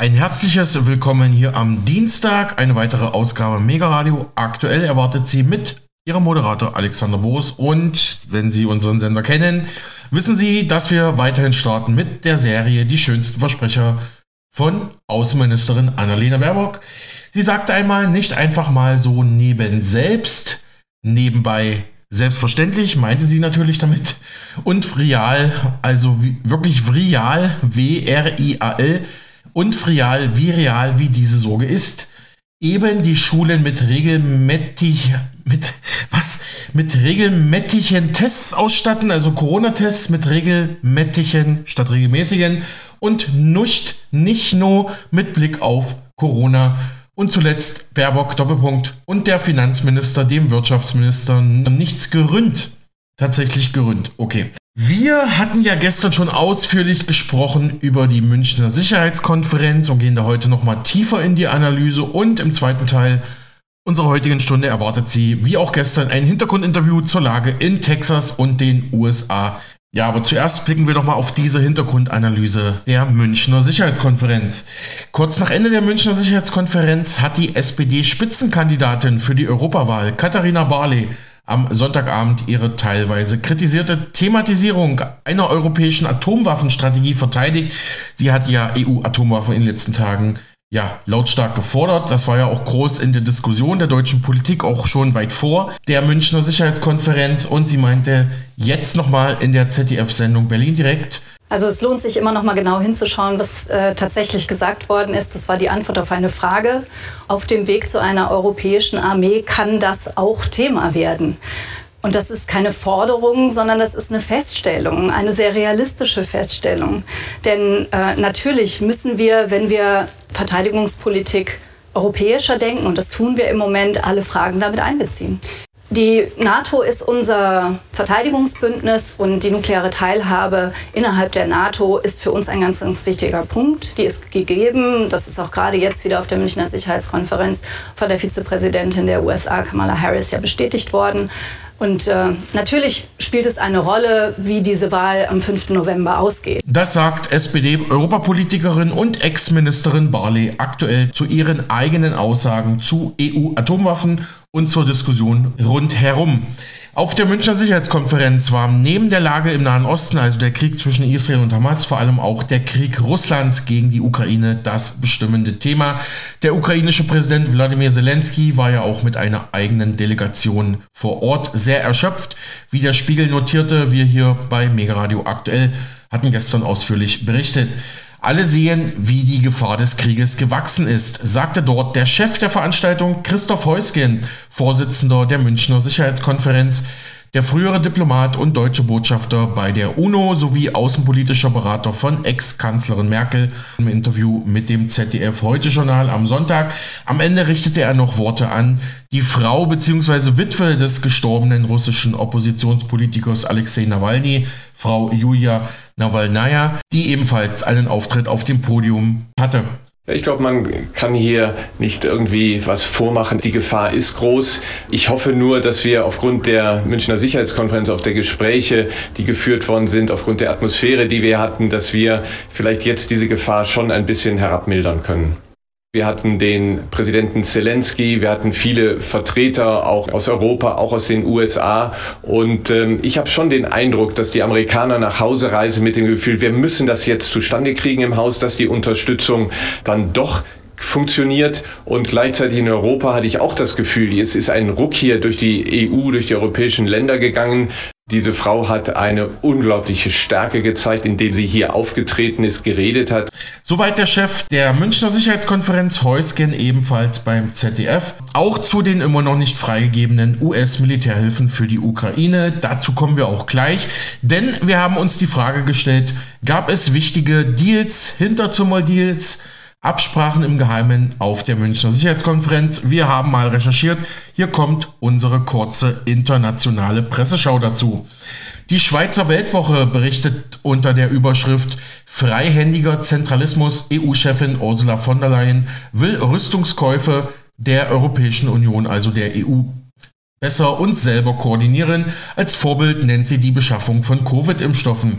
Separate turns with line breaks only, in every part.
Ein herzliches Willkommen hier am Dienstag. Eine weitere Ausgabe Mega Radio. Aktuell erwartet Sie mit Ihrem Moderator Alexander Boos. Und wenn Sie unseren Sender kennen, wissen Sie, dass wir weiterhin starten mit der Serie Die schönsten Versprecher von Außenministerin Annalena Baerbock. Sie sagte einmal nicht einfach mal so neben selbst, nebenbei selbstverständlich, meinte sie natürlich damit. Und real, also wirklich real, W-R-I-A-L und frial, wie real wie diese Sorge ist. Eben die Schulen mit regelmäßig, mit, was? Mit regelmäßigen Tests ausstatten, also Corona-Tests mit regelmäßigen statt regelmäßigen und nicht, nicht nur mit Blick auf Corona. Und zuletzt Baerbock Doppelpunkt und der Finanzminister, dem Wirtschaftsminister, nichts geründ. Tatsächlich geründ. Okay. Wir hatten ja gestern schon ausführlich gesprochen über die Münchner Sicherheitskonferenz und gehen da heute nochmal tiefer in die Analyse und im zweiten Teil unserer heutigen Stunde erwartet Sie, wie auch gestern, ein Hintergrundinterview zur Lage in Texas und den USA. Ja, aber zuerst blicken wir doch mal auf diese Hintergrundanalyse der Münchner Sicherheitskonferenz. Kurz nach Ende der Münchner Sicherheitskonferenz hat die SPD-Spitzenkandidatin für die Europawahl, Katharina Barley, am Sonntagabend ihre teilweise kritisierte Thematisierung einer europäischen Atomwaffenstrategie verteidigt. Sie hat ja EU-Atomwaffen in den letzten Tagen ja, lautstark gefordert. Das war ja auch groß in der Diskussion der deutschen Politik, auch schon weit vor der Münchner Sicherheitskonferenz. Und sie meinte jetzt nochmal in der ZDF-Sendung Berlin direkt,
also es lohnt sich immer noch mal genau hinzuschauen, was äh, tatsächlich gesagt worden ist. Das war die Antwort auf eine Frage. Auf dem Weg zu einer europäischen Armee kann das auch Thema werden. Und das ist keine Forderung, sondern das ist eine Feststellung, eine sehr realistische Feststellung. Denn äh, natürlich müssen wir, wenn wir Verteidigungspolitik europäischer denken, und das tun wir im Moment, alle Fragen damit einbeziehen. Die NATO ist unser Verteidigungsbündnis und die nukleare Teilhabe innerhalb der NATO ist für uns ein ganz, ganz wichtiger Punkt. Die ist gegeben. Das ist auch gerade jetzt wieder auf der Münchner Sicherheitskonferenz von der Vizepräsidentin der USA, Kamala Harris, ja bestätigt worden. Und äh, natürlich spielt es eine Rolle, wie diese Wahl am 5. November ausgeht.
Das sagt SPD-Europapolitikerin und Ex-Ministerin Barley aktuell zu ihren eigenen Aussagen zu EU-Atomwaffen und zur Diskussion rundherum. Auf der Münchner Sicherheitskonferenz war neben der Lage im Nahen Osten, also der Krieg zwischen Israel und Hamas, vor allem auch der Krieg Russlands gegen die Ukraine das bestimmende Thema. Der ukrainische Präsident Wladimir Zelensky war ja auch mit einer eigenen Delegation vor Ort sehr erschöpft. Wie der Spiegel notierte, wir hier bei Mega Radio aktuell hatten gestern ausführlich berichtet. Alle sehen, wie die Gefahr des Krieges gewachsen ist, sagte dort der Chef der Veranstaltung Christoph Heusgen, Vorsitzender der Münchner Sicherheitskonferenz, der frühere Diplomat und deutsche Botschafter bei der UNO sowie außenpolitischer Berater von Ex-Kanzlerin Merkel im Interview mit dem ZDF Heute Journal am Sonntag. Am Ende richtete er noch Worte an die Frau bzw. Witwe des gestorbenen russischen Oppositionspolitikers Alexei Nawalny, Frau Julia Nawalnaya, die ebenfalls einen Auftritt auf dem Podium hatte.
Ich glaube, man kann hier nicht irgendwie was vormachen. Die Gefahr ist groß. Ich hoffe nur, dass wir aufgrund der Münchner Sicherheitskonferenz, auf der Gespräche, die geführt worden sind, aufgrund der Atmosphäre, die wir hatten, dass wir vielleicht jetzt diese Gefahr schon ein bisschen herabmildern können. Wir hatten den Präsidenten Zelensky, wir hatten viele Vertreter auch aus Europa, auch aus den USA. Und ähm, ich habe schon den Eindruck, dass die Amerikaner nach Hause reisen mit dem Gefühl, wir müssen das jetzt zustande kriegen im Haus, dass die Unterstützung dann doch funktioniert und gleichzeitig in Europa hatte ich auch das Gefühl, es ist ein Ruck hier durch die EU, durch die europäischen Länder gegangen. Diese Frau hat eine unglaubliche Stärke gezeigt, indem sie hier aufgetreten ist, geredet hat.
Soweit der Chef der Münchner Sicherheitskonferenz Heusgen ebenfalls beim ZDF. Auch zu den immer noch nicht freigegebenen US-Militärhilfen für die Ukraine. Dazu kommen wir auch gleich, denn wir haben uns die Frage gestellt, gab es wichtige Deals, Hinterzimmer-Deals, Absprachen im Geheimen auf der Münchner Sicherheitskonferenz. Wir haben mal recherchiert. Hier kommt unsere kurze internationale Presseschau dazu. Die Schweizer Weltwoche berichtet unter der Überschrift Freihändiger Zentralismus. EU-Chefin Ursula von der Leyen will Rüstungskäufe der Europäischen Union, also der EU, besser und selber koordinieren. Als Vorbild nennt sie die Beschaffung von Covid-Impfstoffen.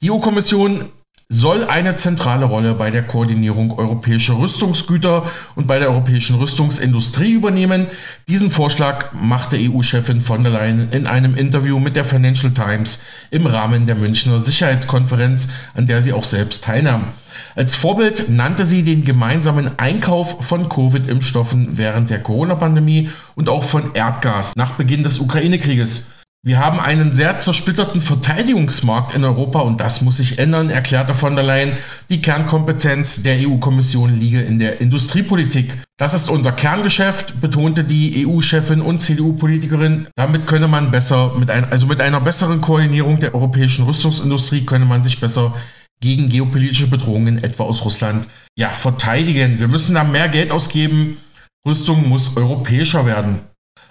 Die EU-Kommission soll eine zentrale Rolle bei der Koordinierung europäischer Rüstungsgüter und bei der europäischen Rüstungsindustrie übernehmen. Diesen Vorschlag machte EU-Chefin von der Leyen in einem Interview mit der Financial Times im Rahmen der Münchner Sicherheitskonferenz, an der sie auch selbst teilnahm. Als Vorbild nannte sie den gemeinsamen Einkauf von Covid-Impfstoffen während der Corona-Pandemie und auch von Erdgas nach Beginn des Ukraine-Krieges. Wir haben einen sehr zersplitterten Verteidigungsmarkt in Europa und das muss sich ändern, erklärte von der Leyen. Die Kernkompetenz der EU-Kommission liege in der Industriepolitik. Das ist unser Kerngeschäft, betonte die EU-Chefin und CDU-Politikerin. Damit könne man besser, mit ein, also mit einer besseren Koordinierung der europäischen Rüstungsindustrie könne man sich besser gegen geopolitische Bedrohungen etwa aus Russland ja, verteidigen. Wir müssen da mehr Geld ausgeben. Rüstung muss europäischer werden.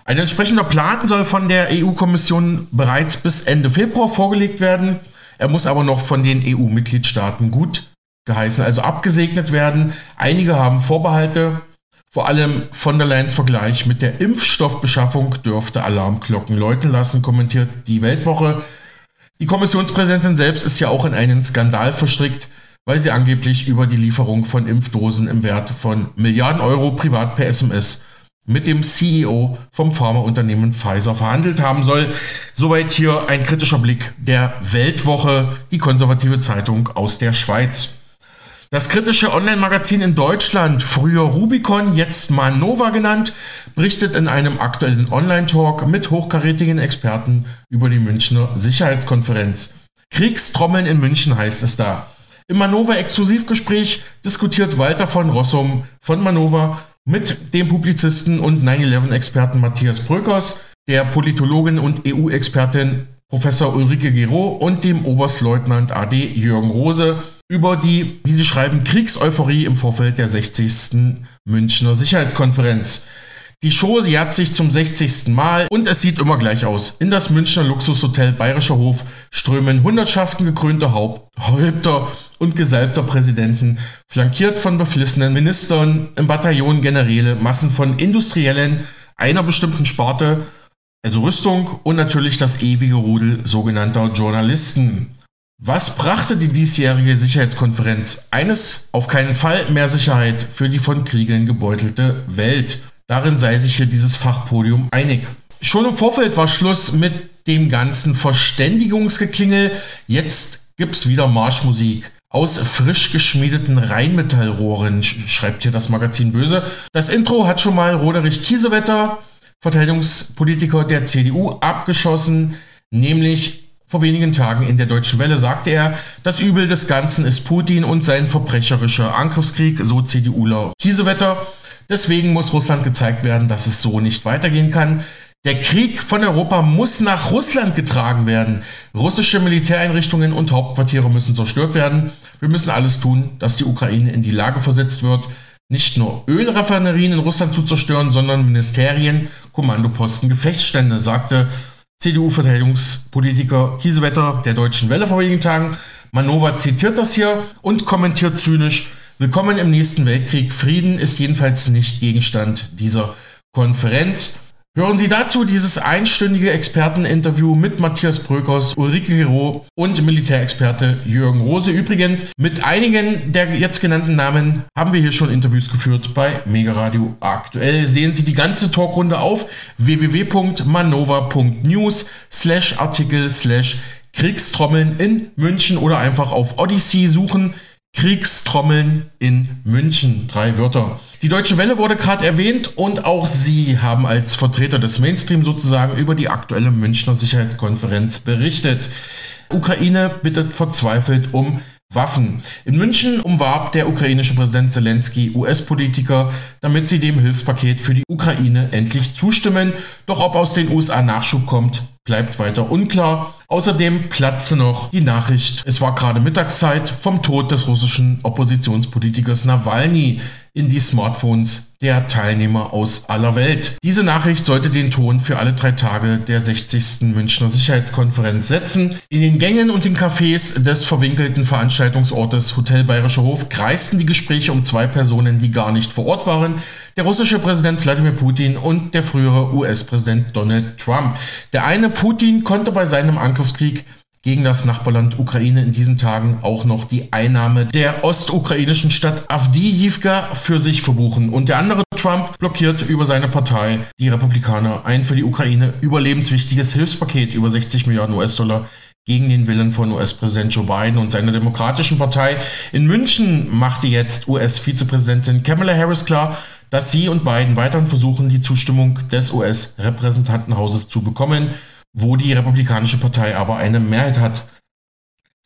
Ein entsprechender Plan soll von der EU-Kommission bereits bis Ende Februar vorgelegt werden. Er muss aber noch von den EU-Mitgliedstaaten gut geheißen, also abgesegnet werden. Einige haben Vorbehalte. Vor allem von der Leyen's Vergleich mit der Impfstoffbeschaffung dürfte Alarmglocken läuten lassen, kommentiert die Weltwoche. Die Kommissionspräsidentin selbst ist ja auch in einen Skandal verstrickt, weil sie angeblich über die Lieferung von Impfdosen im Wert von Milliarden Euro privat per SMS mit dem CEO vom Pharmaunternehmen Pfizer verhandelt haben soll. Soweit hier ein kritischer Blick der Weltwoche, die konservative Zeitung aus der Schweiz. Das kritische Online-Magazin in Deutschland, früher Rubicon, jetzt Manova genannt, berichtet in einem aktuellen Online-Talk mit hochkarätigen Experten über die Münchner Sicherheitskonferenz. Kriegstrommeln in München heißt es da. Im Manova-Exklusivgespräch diskutiert Walter von Rossum von Manova mit dem Publizisten und 9-11-Experten Matthias Bröckers, der Politologin und EU-Expertin Professor Ulrike Gero und dem Oberstleutnant AD Jürgen Rose über die, wie sie schreiben, Kriegseuphorie im Vorfeld der 60. Münchner Sicherheitskonferenz. Die Show jährt sich zum 60. Mal und es sieht immer gleich aus. In das Münchner Luxushotel Bayerischer Hof strömen Hundertschaften gekrönter Haupt Häupter und gesalbter Präsidenten, flankiert von beflissenen Ministern, im Bataillon Generäle, Massen von Industriellen einer bestimmten Sparte, also Rüstung und natürlich das ewige Rudel sogenannter Journalisten. Was brachte die diesjährige Sicherheitskonferenz? Eines, auf keinen Fall mehr Sicherheit für die von Kriegen gebeutelte Welt. Darin sei sich hier dieses Fachpodium einig. Schon im Vorfeld war Schluss mit dem ganzen Verständigungsgeklingel. Jetzt gibt's wieder Marschmusik. Aus frisch geschmiedeten Rheinmetallrohren, schreibt hier das Magazin Böse. Das Intro hat schon mal Roderich Kiesewetter, Verteidigungspolitiker der CDU, abgeschossen, nämlich vor wenigen Tagen in der Deutschen Welle sagte er, das Übel des Ganzen ist Putin und sein verbrecherischer Angriffskrieg, so CDUler Kiesewetter. Deswegen muss Russland gezeigt werden, dass es so nicht weitergehen kann. Der Krieg von Europa muss nach Russland getragen werden. Russische Militäreinrichtungen und Hauptquartiere müssen zerstört werden. Wir müssen alles tun, dass die Ukraine in die Lage versetzt wird, nicht nur Ölraffinerien in Russland zu zerstören, sondern Ministerien, Kommandoposten, Gefechtsstände, sagte CDU-Verteidigungspolitiker Kiesewetter der Deutschen Welle vor wenigen Tagen. Manova zitiert das hier und kommentiert zynisch, Willkommen im nächsten Weltkrieg. Frieden ist jedenfalls nicht Gegenstand dieser Konferenz. Hören Sie dazu dieses einstündige Experteninterview mit Matthias Brökers, Ulrike Gero und Militärexperte Jürgen Rose. Übrigens, mit einigen der jetzt genannten Namen haben wir hier schon Interviews geführt bei Mega Radio aktuell. Sehen Sie die ganze Talkrunde auf www.manova.news slash Artikel slash Kriegstrommeln in München oder einfach auf Odyssey suchen. Kriegstrommeln in München. Drei Wörter. Die Deutsche Welle wurde gerade erwähnt und auch sie haben als Vertreter des Mainstream sozusagen über die aktuelle Münchner Sicherheitskonferenz berichtet. Ukraine bittet verzweifelt um Waffen. In München umwarb der ukrainische Präsident Zelensky US-Politiker, damit sie dem Hilfspaket für die Ukraine endlich zustimmen. Doch ob aus den USA Nachschub kommt, bleibt weiter unklar. Außerdem platzte noch die Nachricht, es war gerade Mittagszeit, vom Tod des russischen Oppositionspolitikers Nawalny in die Smartphones der Teilnehmer aus aller Welt. Diese Nachricht sollte den Ton für alle drei Tage der 60. Münchner Sicherheitskonferenz setzen. In den Gängen und den Cafés des verwinkelten Veranstaltungsortes Hotel Bayerischer Hof kreisten die Gespräche um zwei Personen, die gar nicht vor Ort waren. Der russische Präsident Wladimir Putin und der frühere US-Präsident Donald Trump. Der eine Putin konnte bei seinem Angriffskrieg gegen das Nachbarland Ukraine in diesen Tagen auch noch die Einnahme der ostukrainischen Stadt Avdiivka für sich verbuchen. Und der andere Trump blockiert über seine Partei, die Republikaner, ein für die Ukraine überlebenswichtiges Hilfspaket über 60 Milliarden US-Dollar gegen den Willen von US-Präsident Joe Biden und seiner Demokratischen Partei. In München machte jetzt US-Vizepräsidentin Kamala Harris klar, dass sie und Biden weiterhin versuchen, die Zustimmung des US-Repräsentantenhauses zu bekommen, wo die Republikanische Partei aber eine Mehrheit hat.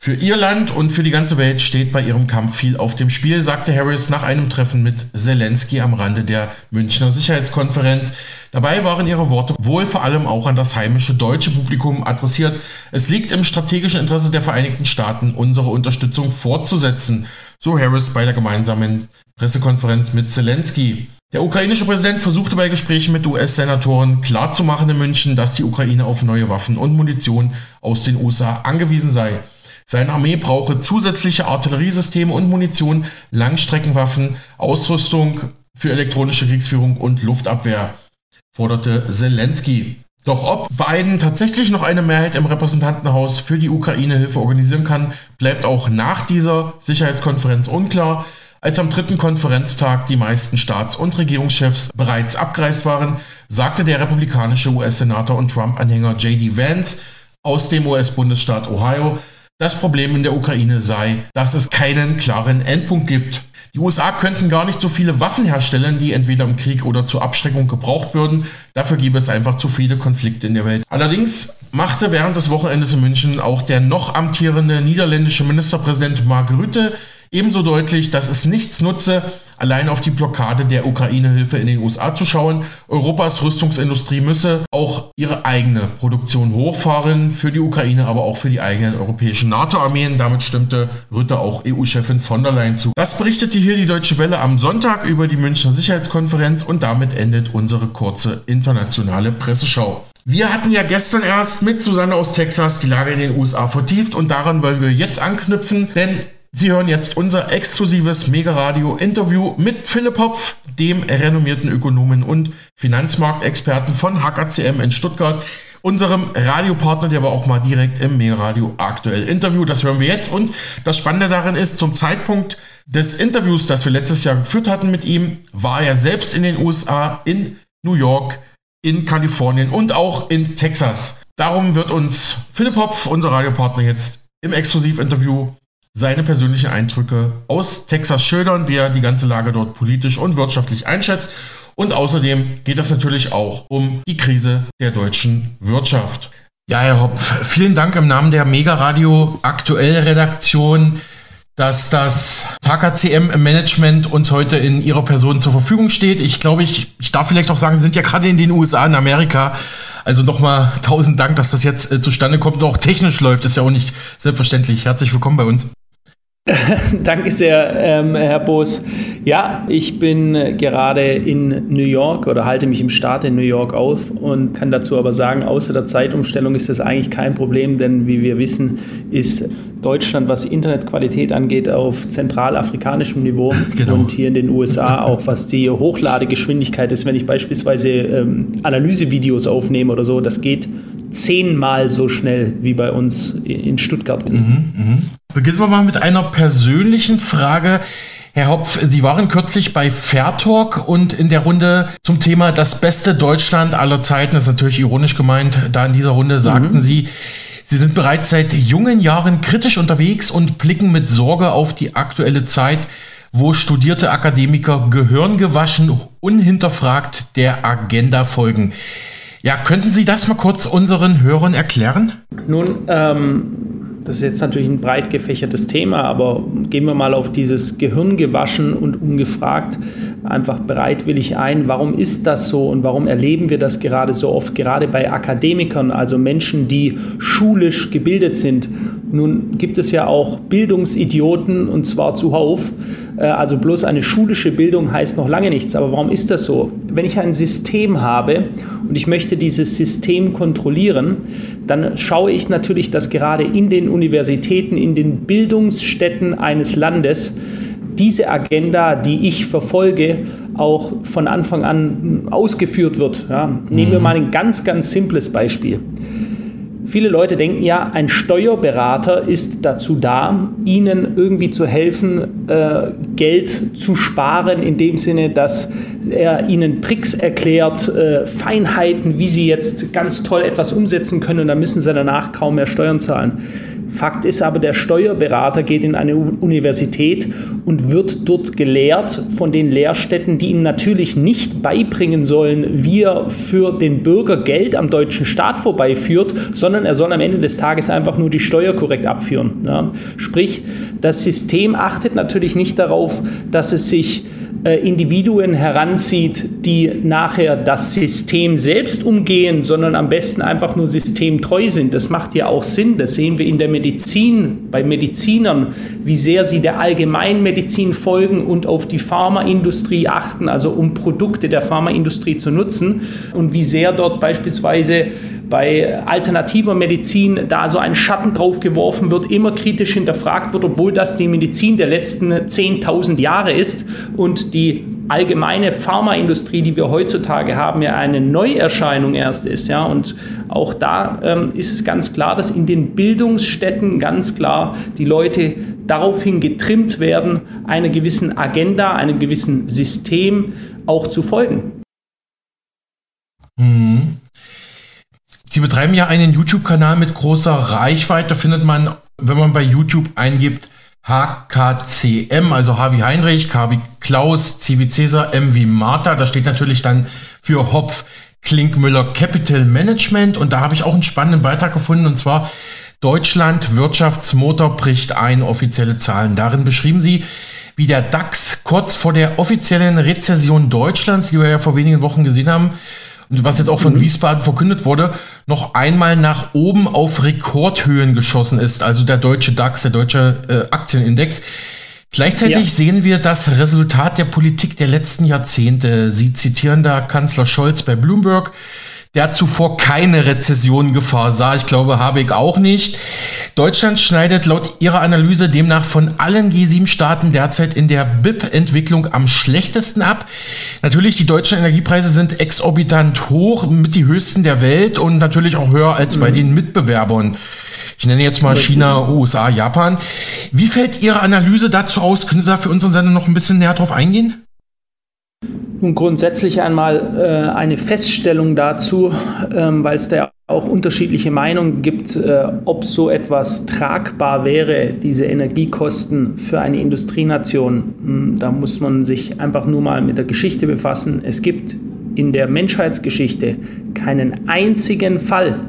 Für ihr Land und für die ganze Welt steht bei ihrem Kampf viel auf dem Spiel, sagte Harris nach einem Treffen mit Zelensky am Rande der Münchner Sicherheitskonferenz. Dabei waren ihre Worte wohl vor allem auch an das heimische deutsche Publikum adressiert. Es liegt im strategischen Interesse der Vereinigten Staaten, unsere Unterstützung fortzusetzen, so Harris bei der gemeinsamen Pressekonferenz mit Zelensky. Der ukrainische Präsident versuchte bei Gesprächen mit US-Senatoren klarzumachen in München, dass die Ukraine auf neue Waffen und Munition aus den USA angewiesen sei. Seine Armee brauche zusätzliche Artilleriesysteme und Munition, Langstreckenwaffen, Ausrüstung für elektronische Kriegsführung und Luftabwehr, forderte Zelensky. Doch ob Biden tatsächlich noch eine Mehrheit im Repräsentantenhaus für die Ukraine-Hilfe organisieren kann, bleibt auch nach dieser Sicherheitskonferenz unklar. Als am dritten Konferenztag die meisten Staats- und Regierungschefs bereits abgereist waren, sagte der republikanische US-Senator und Trump-Anhänger JD Vance aus dem US-Bundesstaat Ohio, das Problem in der Ukraine sei, dass es keinen klaren Endpunkt gibt. Die USA könnten gar nicht so viele Waffen herstellen, die entweder im Krieg oder zur Abschreckung gebraucht würden. Dafür gäbe es einfach zu viele Konflikte in der Welt. Allerdings machte während des Wochenendes in München auch der noch amtierende niederländische Ministerpräsident Mark Rutte Ebenso deutlich, dass es nichts nutze, allein auf die Blockade der Ukraine-Hilfe in den USA zu schauen. Europas Rüstungsindustrie müsse auch ihre eigene Produktion hochfahren, für die Ukraine, aber auch für die eigenen europäischen NATO-Armeen. Damit stimmte Rütte auch EU-Chefin von der Leyen zu. Das berichtete hier die Deutsche Welle am Sonntag über die Münchner Sicherheitskonferenz und damit endet unsere kurze internationale Presseschau. Wir hatten ja gestern erst mit Susanne aus Texas die Lage in den USA vertieft und daran wollen wir jetzt anknüpfen, denn Sie hören jetzt unser exklusives Mega-Radio-Interview mit Philipp Hopf, dem renommierten Ökonomen und Finanzmarktexperten von HKCM in Stuttgart, unserem Radiopartner, der war auch mal direkt im Mega-Radio aktuell Interview. Das hören wir jetzt. Und das Spannende darin ist, zum Zeitpunkt des Interviews, das wir letztes Jahr geführt hatten mit ihm, war er selbst in den USA, in New York, in Kalifornien und auch in Texas. Darum wird uns Philipp Hopf, unser Radiopartner, jetzt im Exklusivinterview seine persönlichen Eindrücke aus Texas schildern, wie er die ganze Lage dort politisch und wirtschaftlich einschätzt. Und außerdem geht es natürlich auch um die Krise der deutschen Wirtschaft. Ja, Herr Hopf, vielen Dank im Namen der Mega Radio Aktuell Redaktion, dass das HKCM Management uns heute in Ihrer Person zur Verfügung steht. Ich glaube, ich, ich darf vielleicht auch sagen, Sie sind ja gerade in den USA, in Amerika. Also nochmal tausend Dank, dass das jetzt äh, zustande kommt und auch technisch läuft. Ist ja auch nicht selbstverständlich. Herzlich willkommen bei uns.
Danke sehr, ähm, Herr Boos. Ja, ich bin äh, gerade in New York oder halte mich im Staat in New York auf und kann dazu aber sagen, außer der Zeitumstellung ist das eigentlich kein Problem, denn wie wir wissen, ist Deutschland, was Internetqualität angeht, auf zentralafrikanischem Niveau genau. und hier in den USA auch, was die Hochladegeschwindigkeit ist, wenn ich beispielsweise ähm, Analysevideos aufnehme oder so, das geht zehnmal so schnell wie bei uns in Stuttgart. Mhm,
mh. Beginnen wir mal mit einer persönlichen Frage. Herr Hopf, Sie waren kürzlich bei Fairtalk und in der Runde zum Thema das beste Deutschland aller Zeiten, das ist natürlich ironisch gemeint, da in dieser Runde sagten mhm. Sie, Sie sind bereits seit jungen Jahren kritisch unterwegs und blicken mit Sorge auf die aktuelle Zeit, wo studierte Akademiker gehirngewaschen, unhinterfragt der Agenda folgen. Ja, könnten Sie das mal kurz unseren Hörern erklären?
Nun, ähm, das ist jetzt natürlich ein breit gefächertes Thema, aber gehen wir mal auf dieses Gehirn gewaschen und ungefragt einfach bereitwillig ein. Warum ist das so und warum erleben wir das gerade so oft, gerade bei Akademikern, also Menschen, die schulisch gebildet sind? Nun gibt es ja auch Bildungsidioten und zwar zuhauf. Äh, also bloß eine schulische Bildung heißt noch lange nichts. Aber warum ist das so? Wenn ich ein System habe und ich möchte dieses System kontrollieren, dann schaue ich natürlich, dass gerade in den Universitäten, in den Bildungsstätten eines Landes diese Agenda, die ich verfolge, auch von Anfang an ausgeführt wird. Ja, nehmen wir mhm. mal ein ganz, ganz simples Beispiel. Viele Leute denken ja, ein Steuerberater ist dazu da, ihnen irgendwie zu helfen, äh, Geld zu sparen, in dem Sinne, dass er ihnen Tricks erklärt, äh, Feinheiten, wie sie jetzt ganz toll etwas umsetzen können und dann müssen sie danach kaum mehr Steuern zahlen. Fakt ist aber, der Steuerberater geht in eine Universität und wird dort gelehrt von den Lehrstätten, die ihm natürlich nicht beibringen sollen, wie er für den Bürger Geld am deutschen Staat vorbeiführt, sondern er soll am Ende des Tages einfach nur die Steuer korrekt abführen. Ja. Sprich, das System achtet natürlich nicht darauf, dass es sich Individuen heranzieht, die nachher das System selbst umgehen, sondern am besten einfach nur systemtreu sind. Das macht ja auch Sinn. Das sehen wir in der Medizin, bei Medizinern, wie sehr sie der Allgemeinmedizin folgen und auf die Pharmaindustrie achten, also um Produkte der Pharmaindustrie zu nutzen und wie sehr dort beispielsweise bei alternativer Medizin da so ein Schatten drauf geworfen wird, immer kritisch hinterfragt wird, obwohl das die Medizin der letzten 10.000 Jahre ist und die allgemeine Pharmaindustrie, die wir heutzutage haben, ja eine Neuerscheinung erst ist. Ja? Und auch da ähm, ist es ganz klar, dass in den Bildungsstätten ganz klar die Leute daraufhin getrimmt werden, einer gewissen Agenda, einem gewissen System auch zu folgen.
Mhm. Sie betreiben ja einen YouTube-Kanal mit großer Reichweite. Findet man, wenn man bei YouTube eingibt, HKCM, also H wie Heinrich, K wie Klaus, C wie Cäsar, M wie Martha. Da steht natürlich dann für Hopf Klinkmüller Capital Management. Und da habe ich auch einen spannenden Beitrag gefunden. Und zwar Deutschland Wirtschaftsmotor bricht ein, offizielle Zahlen. Darin beschrieben sie, wie der DAX kurz vor der offiziellen Rezession Deutschlands, die wir ja vor wenigen Wochen gesehen haben, was jetzt auch von mhm. Wiesbaden verkündet wurde, noch einmal nach oben auf Rekordhöhen geschossen ist. Also der deutsche DAX, der deutsche äh, Aktienindex. Gleichzeitig ja. sehen wir das Resultat der Politik der letzten Jahrzehnte. Sie zitieren da Kanzler Scholz bei Bloomberg der zuvor keine Rezession-Gefahr sah. Ich glaube, Habeck auch nicht. Deutschland schneidet laut ihrer Analyse demnach von allen G7-Staaten derzeit in der BIP-Entwicklung am schlechtesten ab. Natürlich, die deutschen Energiepreise sind exorbitant hoch, mit die höchsten der Welt und natürlich auch höher als bei mhm. den Mitbewerbern. Ich nenne jetzt mal China, USA, Japan. Wie fällt Ihre Analyse dazu aus? Können Sie da für unseren Sender noch ein bisschen näher drauf eingehen?
Nun grundsätzlich einmal äh, eine Feststellung dazu, ähm, weil es da auch unterschiedliche Meinungen gibt, äh, ob so etwas tragbar wäre, diese Energiekosten für eine Industrienation. Hm, da muss man sich einfach nur mal mit der Geschichte befassen. Es gibt in der Menschheitsgeschichte keinen einzigen Fall,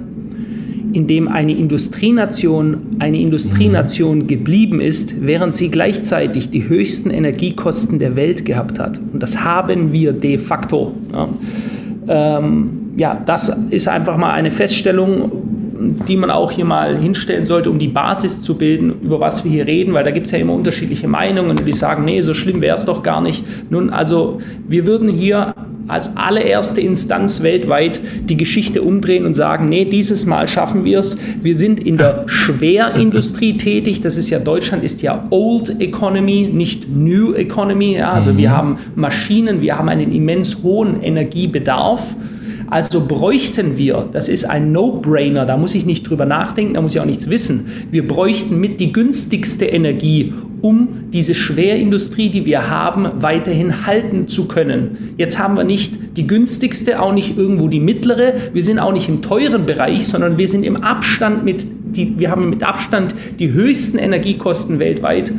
in dem eine Industrienation eine Industrienation geblieben ist, während sie gleichzeitig die höchsten Energiekosten der Welt gehabt hat. Und das haben wir de facto. Ja, ähm, ja das ist einfach mal eine Feststellung, die man auch hier mal hinstellen sollte, um die Basis zu bilden, über was wir hier reden, weil da gibt es ja immer unterschiedliche Meinungen, die sagen, nee, so schlimm wäre es doch gar nicht. Nun, also wir würden hier als allererste Instanz weltweit die Geschichte umdrehen und sagen, nee, dieses Mal schaffen wir es. Wir sind in der Schwerindustrie tätig. Das ist ja, Deutschland ist ja Old Economy, nicht New Economy. Ja, also wir mhm. haben Maschinen, wir haben einen immens hohen Energiebedarf. Also bräuchten wir, das ist ein No-Brainer, da muss ich nicht drüber nachdenken, da muss ich auch nichts wissen. Wir bräuchten mit die günstigste Energie, um diese Schwerindustrie, die wir haben, weiterhin halten zu können. Jetzt haben wir nicht die günstigste, auch nicht irgendwo die mittlere. Wir sind auch nicht im teuren Bereich, sondern wir sind im Abstand mit, die, wir haben mit Abstand die höchsten Energiekosten weltweit.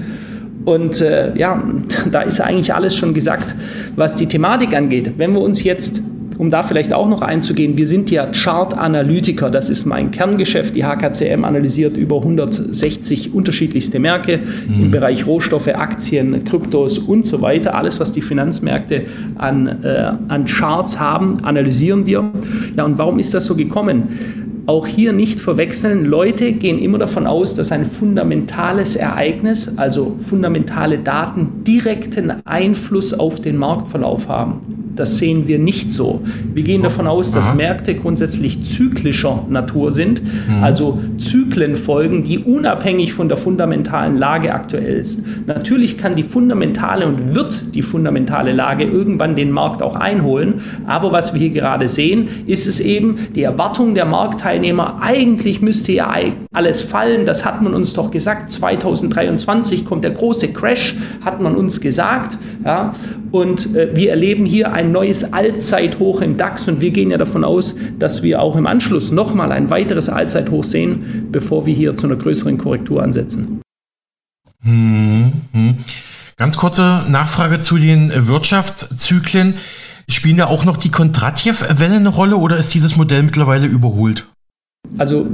Und äh, ja, da ist eigentlich alles schon gesagt, was die Thematik angeht. Wenn wir uns jetzt um da vielleicht auch noch einzugehen, wir sind ja Chart-Analytiker, das ist mein Kerngeschäft. Die HKCM analysiert über 160 unterschiedlichste Märkte mhm. im Bereich Rohstoffe, Aktien, Kryptos und so weiter. Alles, was die Finanzmärkte an, äh, an Charts haben, analysieren wir. Ja, und warum ist das so gekommen? Auch hier nicht verwechseln. Leute gehen immer davon aus, dass ein fundamentales Ereignis, also fundamentale Daten, direkten Einfluss auf den Marktverlauf haben. Das sehen wir nicht so. Wir gehen davon aus, dass Aha. Märkte grundsätzlich zyklischer Natur sind, mhm. also Zyklen folgen, die unabhängig von der fundamentalen Lage aktuell ist. Natürlich kann die fundamentale und wird die fundamentale Lage irgendwann den Markt auch einholen, aber was wir hier gerade sehen, ist es eben, die Erwartung der Marktteilnehmer Marktteilnehmer, eigentlich müsste ja alles fallen, das hat man uns doch gesagt, 2023 kommt der große Crash, hat man uns gesagt. Ja? Und äh, wir erleben hier ein neues Allzeithoch im DAX und wir gehen ja davon aus, dass wir auch im Anschluss nochmal ein weiteres Allzeithoch sehen, bevor wir hier zu einer größeren Korrektur ansetzen.
Hm, hm. Ganz kurze Nachfrage zu den Wirtschaftszyklen. Spielen da auch noch die Kondratjew-Wellen eine Rolle oder ist dieses Modell mittlerweile überholt?
Also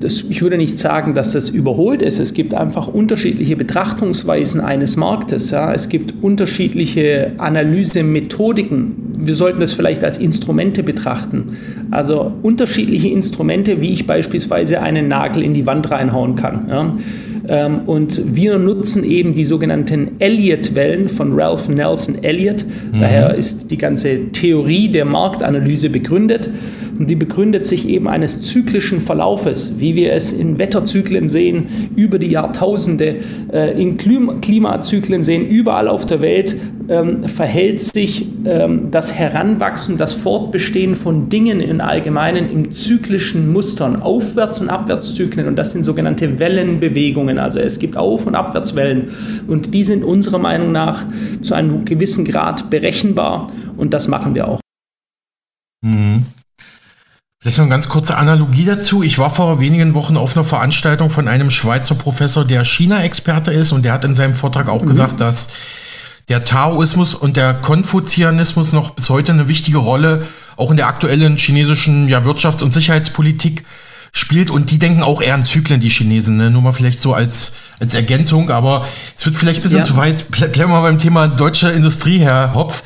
das, ich würde nicht sagen, dass das überholt ist. Es gibt einfach unterschiedliche Betrachtungsweisen eines Marktes. Ja. Es gibt unterschiedliche Analysemethodiken. Wir sollten das vielleicht als Instrumente betrachten. Also unterschiedliche Instrumente, wie ich beispielsweise einen Nagel in die Wand reinhauen kann. Ja. Ähm, und wir nutzen eben die sogenannten Elliott-Wellen von Ralph Nelson Elliott. Mhm. Daher ist die ganze Theorie der Marktanalyse begründet. Und die begründet sich eben eines zyklischen Verlaufes, wie wir es in Wetterzyklen sehen, über die Jahrtausende, äh, in Klimazyklen sehen, überall auf der Welt ähm, verhält sich ähm, das Heranwachsen, das Fortbestehen von Dingen im Allgemeinen im zyklischen Mustern, Aufwärts- und Abwärtszyklen. Und das sind sogenannte Wellenbewegungen. Also es gibt Auf- und Abwärtswellen. Und die sind unserer Meinung nach zu einem gewissen Grad berechenbar. Und das machen wir auch.
Mhm. Vielleicht noch eine ganz kurze Analogie dazu. Ich war vor wenigen Wochen auf einer Veranstaltung von einem Schweizer Professor, der China-Experte ist, und der hat in seinem Vortrag auch mhm. gesagt, dass der Taoismus und der Konfuzianismus noch bis heute eine wichtige Rolle auch in der aktuellen chinesischen ja, Wirtschafts- und Sicherheitspolitik spielt. Und die denken auch eher an Zyklen, die Chinesen. Ne? Nur mal vielleicht so als, als Ergänzung. Aber es wird vielleicht ein bisschen ja. zu weit. Bleiben wir mal beim Thema deutsche Industrie, Herr Hopf.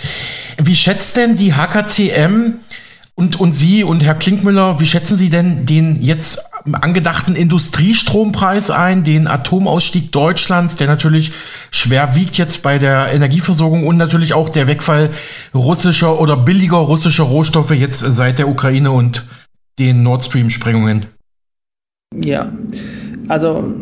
Wie schätzt denn die HKCM und, und Sie und Herr Klinkmüller, wie schätzen Sie denn den jetzt angedachten Industriestrompreis ein, den Atomausstieg Deutschlands, der natürlich schwer wiegt jetzt bei der Energieversorgung und natürlich auch der Wegfall russischer oder billiger russischer Rohstoffe jetzt seit der Ukraine und den Nord Stream-Sprengungen?
Ja, also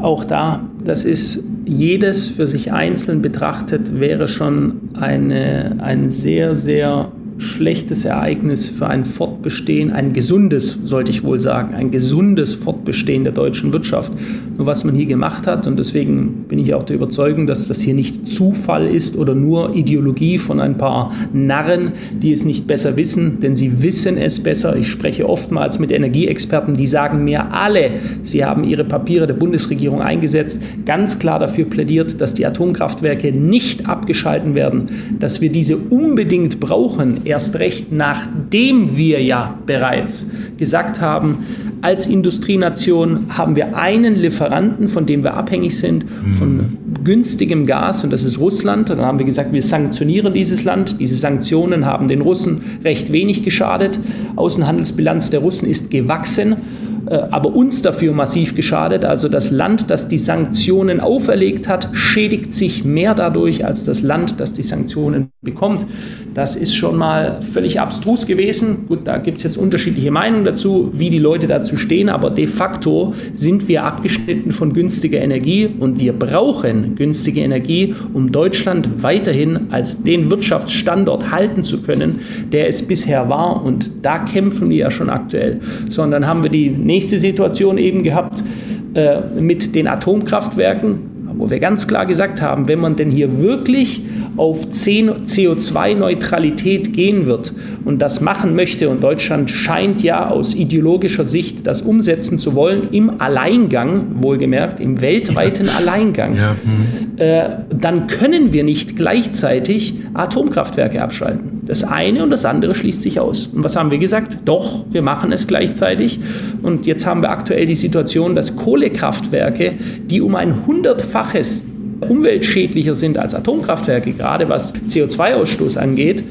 auch da, das ist jedes für sich einzeln betrachtet, wäre schon eine, ein sehr, sehr schlechtes Ereignis für ein Fortbestehen, ein gesundes, sollte ich wohl sagen, ein gesundes Fortbestehen der deutschen Wirtschaft. Nur was man hier gemacht hat, und deswegen bin ich auch der Überzeugung, dass das hier nicht Zufall ist oder nur Ideologie von ein paar Narren, die es nicht besser wissen, denn sie wissen es besser. Ich spreche oftmals mit Energieexperten, die sagen mir alle, sie haben ihre Papiere der Bundesregierung eingesetzt, ganz klar dafür plädiert, dass die Atomkraftwerke nicht abgeschalten werden, dass wir diese unbedingt brauchen erst recht nachdem wir ja bereits gesagt haben, als Industrienation haben wir einen Lieferanten, von dem wir abhängig sind, von mhm. günstigem Gas, und das ist Russland. Und dann haben wir gesagt, wir sanktionieren dieses Land. Diese Sanktionen haben den Russen recht wenig geschadet. Außenhandelsbilanz der Russen ist gewachsen. Äh, aber uns dafür massiv geschadet. Also das Land, das die Sanktionen auferlegt hat, schädigt sich mehr dadurch als das Land, das die Sanktionen bekommt. Das ist schon mal völlig abstrus gewesen. Gut, da gibt es jetzt unterschiedliche Meinungen dazu, wie die Leute dazu stehen, aber de facto sind wir abgeschnitten von günstiger Energie und wir brauchen günstige Energie, um Deutschland weiterhin als den Wirtschaftsstandort halten zu können, der es bisher war. Und da kämpfen wir ja schon aktuell. So, und dann haben wir die nächste Situation eben gehabt äh, mit den Atomkraftwerken wo wir ganz klar gesagt haben, wenn man denn hier wirklich auf CO2-Neutralität gehen wird und das machen möchte, und Deutschland scheint ja aus ideologischer Sicht das umsetzen zu wollen, im Alleingang, wohlgemerkt, im weltweiten Alleingang, ja. mhm. äh, dann können wir nicht gleichzeitig Atomkraftwerke abschalten. Das eine und das andere schließt sich aus. Und was haben wir gesagt? Doch, wir machen es gleichzeitig. Und jetzt haben wir aktuell die Situation, dass Kohlekraftwerke, die um ein hundertfaches umweltschädlicher sind als Atomkraftwerke, gerade was CO2-Ausstoß angeht,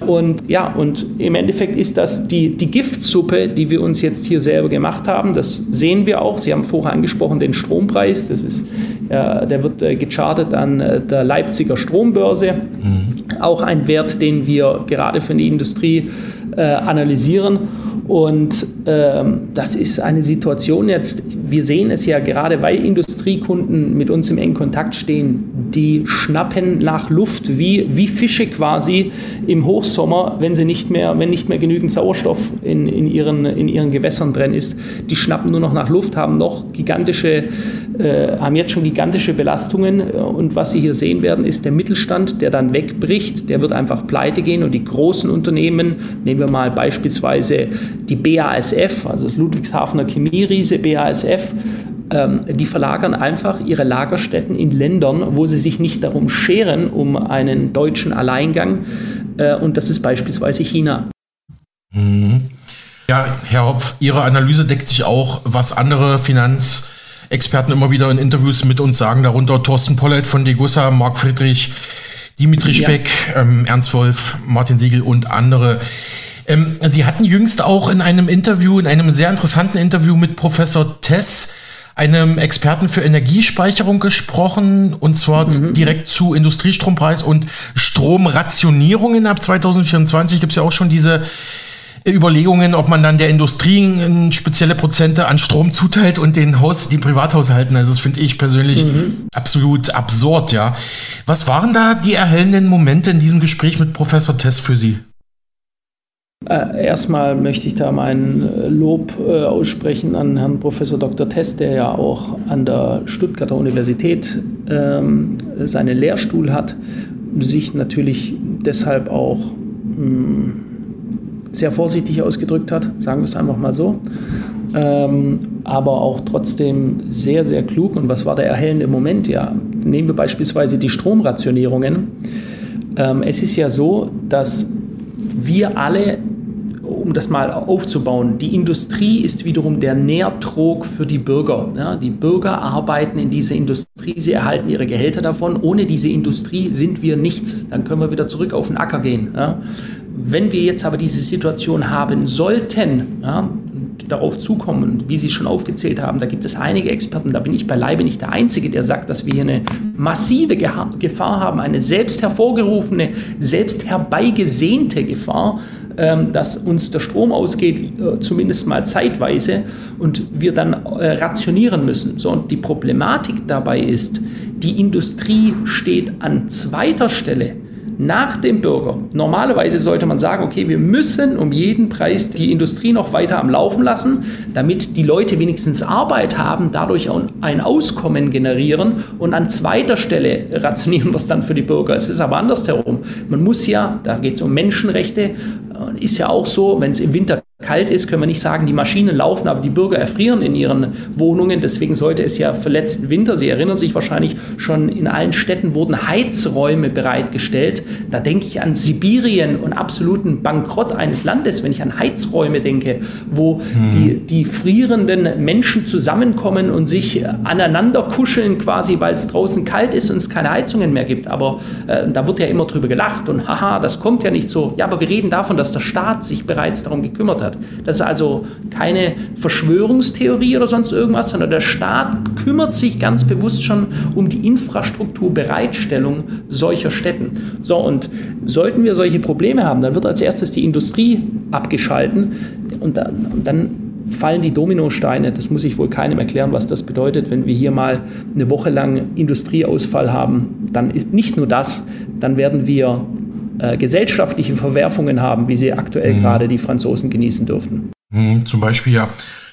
und ja, und im Endeffekt ist das die, die Giftsuppe, die wir uns jetzt hier selber gemacht haben. Das sehen wir auch. Sie haben vorher angesprochen den Strompreis. Das ist, äh, der wird äh, gechartet an äh, der Leipziger Strombörse. Mhm. Auch ein Wert, den wir gerade für die Industrie äh, analysieren. Und ähm, das ist eine Situation jetzt, wir sehen es ja gerade, weil Industriekunden mit uns im engen Kontakt stehen, die schnappen nach Luft, wie, wie Fische quasi im Hochsommer, wenn sie nicht mehr, wenn nicht mehr genügend Sauerstoff in, in, ihren, in ihren Gewässern drin ist. Die schnappen nur noch nach Luft, haben noch gigantische, äh, haben jetzt schon gigantische Belastungen. Und was Sie hier sehen werden, ist der Mittelstand, der dann wegbricht, der wird einfach pleite gehen und die großen Unternehmen, nehmen wir mal beispielsweise die BASF, also das Ludwigshafener Chemieriese BASF, ähm, die verlagern einfach ihre Lagerstätten in Ländern, wo sie sich nicht darum scheren, um einen deutschen Alleingang. Äh, und das ist beispielsweise China.
Mhm. Ja, Herr Hopf, Ihre Analyse deckt sich auch, was andere Finanzexperten immer wieder in Interviews mit uns sagen, darunter Thorsten Pollett von Degussa, Marc Friedrich, Dimitri Speck, ja. ähm, Ernst Wolf, Martin Siegel und andere. Ähm, Sie hatten jüngst auch in einem Interview, in einem sehr interessanten Interview mit Professor Tess, einem Experten für Energiespeicherung gesprochen und zwar mhm. direkt zu Industriestrompreis und Stromrationierungen ab 2024 gibt es ja auch schon diese Überlegungen, ob man dann der Industrie spezielle Prozente an Strom zuteilt und den Haus, die Privathaushalten. Also das finde ich persönlich mhm. absolut absurd, ja. Was waren da die erhellenden Momente in diesem Gespräch mit Professor Tess für Sie?
Äh, erstmal möchte ich da mein äh, Lob äh, aussprechen an Herrn Professor Dr. Tess, der ja auch an der Stuttgarter Universität ähm, seinen Lehrstuhl hat, sich natürlich deshalb auch mh, mm, sehr vorsichtig ausgedrückt hat, sagen wir es einfach mal so. Ähm, aber auch trotzdem sehr, sehr klug. Und was war der erhellende Moment? Ja, nehmen wir beispielsweise die Stromrationierungen. Ähm, es ist ja so, dass wir alle um das mal aufzubauen, die Industrie ist wiederum der Nährtrog für die Bürger. Ja, die Bürger arbeiten in dieser Industrie, sie erhalten ihre Gehälter davon. Ohne diese Industrie sind wir nichts. Dann können wir wieder zurück auf den Acker gehen. Ja. Wenn wir jetzt aber diese Situation haben sollten, ja, darauf zukommen, wie Sie schon aufgezählt haben, da gibt es einige Experten, da bin ich beileibe nicht der Einzige, der sagt, dass wir hier eine massive Gefahr haben, eine selbst hervorgerufene, selbst herbeigesehnte Gefahr, ähm, dass uns der Strom ausgeht, äh, zumindest mal zeitweise, und wir dann äh, rationieren müssen. So, und die Problematik dabei ist, die Industrie steht an zweiter Stelle nach dem Bürger. Normalerweise sollte man sagen, okay, wir müssen um jeden Preis die Industrie noch weiter am Laufen lassen, damit die Leute wenigstens Arbeit haben, dadurch ein Auskommen generieren und an zweiter Stelle rationieren wir es dann für die Bürger. Es ist aber andersherum. Man muss ja, da geht es um Menschenrechte, ist ja auch so, wenn es im Winter kalt ist, können wir nicht sagen, die Maschinen laufen, aber die Bürger erfrieren in ihren Wohnungen. Deswegen sollte es ja für letzten Winter, Sie erinnern sich wahrscheinlich, schon in allen Städten wurden Heizräume bereitgestellt. Da denke ich an Sibirien und absoluten Bankrott eines Landes, wenn ich an Heizräume denke, wo hm. die, die frierenden Menschen zusammenkommen und sich aneinander kuscheln quasi, weil es draußen kalt ist und es keine Heizungen mehr gibt. Aber äh, da wird ja immer drüber gelacht und haha, das kommt ja nicht so. Ja, aber wir reden davon, dass der Staat sich bereits darum gekümmert hat. Das ist also keine Verschwörungstheorie oder sonst irgendwas, sondern der Staat kümmert sich ganz bewusst schon um die Infrastrukturbereitstellung solcher Städten. So, und sollten wir solche Probleme haben, dann wird als erstes die Industrie abgeschalten und dann, und dann fallen die Dominosteine. Das muss ich wohl keinem erklären, was das bedeutet, wenn wir hier mal eine Woche lang Industrieausfall haben. Dann ist nicht nur das, dann werden wir äh, gesellschaftliche Verwerfungen haben, wie sie aktuell mhm. gerade die Franzosen genießen dürften.
Mhm, zum Beispiel ja.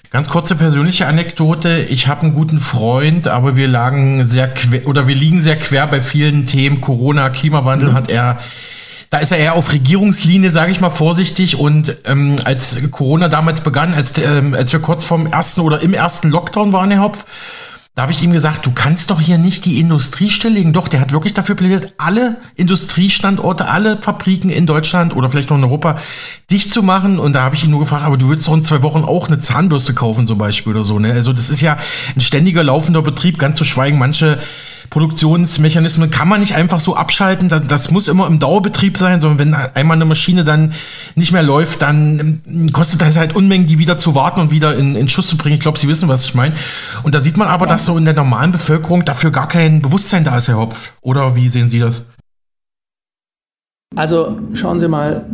Ganz kurze persönliche Anekdote. Ich habe einen guten Freund, aber wir lagen sehr quer, oder wir liegen sehr quer bei vielen Themen. Corona, Klimawandel mhm. hat er da ist er eher auf Regierungslinie, sage ich mal vorsichtig. Und ähm, als Corona damals begann, als, ähm, als wir kurz vorm ersten oder im ersten Lockdown waren, Herr Hopf, da habe ich ihm gesagt, du kannst doch hier nicht die Industrie stilllegen. Doch, der hat wirklich dafür plädiert, alle Industriestandorte, alle Fabriken in Deutschland oder vielleicht noch in Europa dicht zu machen. Und da habe ich ihn nur gefragt, aber du würdest doch in zwei Wochen auch eine Zahnbürste kaufen zum Beispiel oder so. Ne? Also das ist ja ein ständiger laufender Betrieb, ganz zu schweigen manche Produktionsmechanismen kann man nicht einfach so abschalten. Das, das, muss immer im Dauerbetrieb sein, sondern wenn einmal eine Maschine dann nicht mehr läuft, dann ähm, kostet das halt Unmengen, die wieder zu warten und wieder in, in Schuss zu bringen. Ich glaube, Sie wissen, was ich meine. Und da sieht man aber, ja. dass so in der normalen Bevölkerung dafür gar kein Bewusstsein da ist, Herr Hopf. Oder wie sehen Sie das?
Also schauen Sie mal,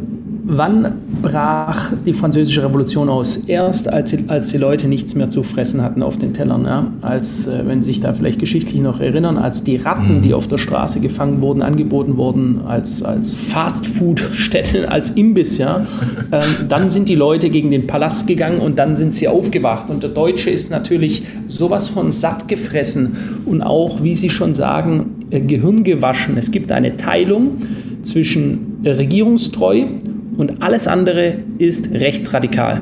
Wann brach die Französische Revolution aus? Erst, als die, als die Leute nichts mehr zu fressen hatten auf den Tellern. Ja? Als, äh, wenn Sie sich da vielleicht geschichtlich noch erinnern, als die Ratten, die auf der Straße gefangen wurden, angeboten wurden, als, als Fastfood-Stätten, als Imbiss. Ja? Ähm, dann sind die Leute gegen den Palast gegangen und dann sind sie aufgewacht. Und der Deutsche ist natürlich sowas von satt gefressen und auch, wie Sie schon sagen, äh, Gehirn gewaschen. Es gibt eine Teilung zwischen regierungstreu und alles andere ist rechtsradikal.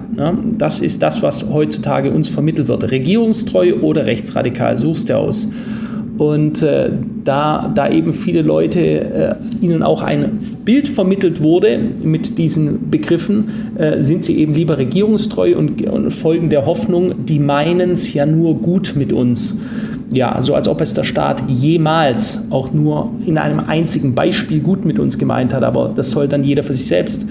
Das ist das, was heutzutage uns vermittelt wird. Regierungstreu oder rechtsradikal, suchst du aus. Und äh, da, da eben viele Leute äh, ihnen auch ein Bild vermittelt wurde mit diesen Begriffen, äh, sind sie eben lieber regierungstreu und, und folgen der Hoffnung, die meinen es ja nur gut mit uns ja, so als ob es der Staat jemals auch nur in einem einzigen Beispiel gut mit uns gemeint hat, aber das soll dann jeder für sich selbst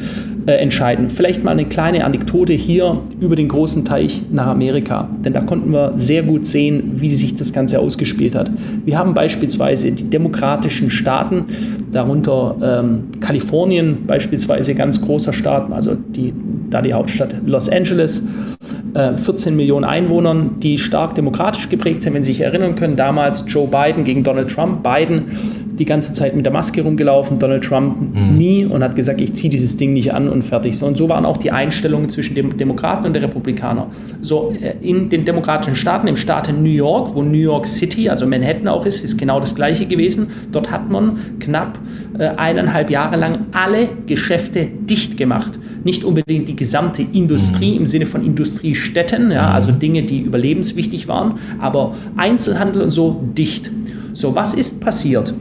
äh, entscheiden. Vielleicht mal eine kleine Anekdote hier über den großen Teich nach Amerika, denn da konnten wir sehr gut sehen, wie sich das Ganze ausgespielt hat. Wir haben beispielsweise die demokratischen Staaten, darunter ähm, Kalifornien beispielsweise, ganz großer Staat, also die, da die Hauptstadt Los Angeles 14 äh, Millionen Einwohnern, die stark demokratisch geprägt sind. Wenn Sie sich erinnern können, damals Joe Biden gegen Donald Trump. Biden die ganze Zeit mit der Maske rumgelaufen, Donald Trump mhm. nie und hat gesagt, ich ziehe dieses Ding nicht an und fertig. So, und so waren auch die Einstellungen zwischen den Demokraten und den Republikanern. So äh, in den demokratischen Staaten, im Staat New York, wo New York City, also Manhattan auch ist, ist genau das gleiche gewesen. Dort hat man knapp äh, eineinhalb Jahre lang alle Geschäfte dicht gemacht. Nicht unbedingt die gesamte Industrie mhm. im Sinne von Industriestätten, ja, also mhm. Dinge, die überlebenswichtig waren, aber Einzelhandel und so dicht. So, was ist passiert?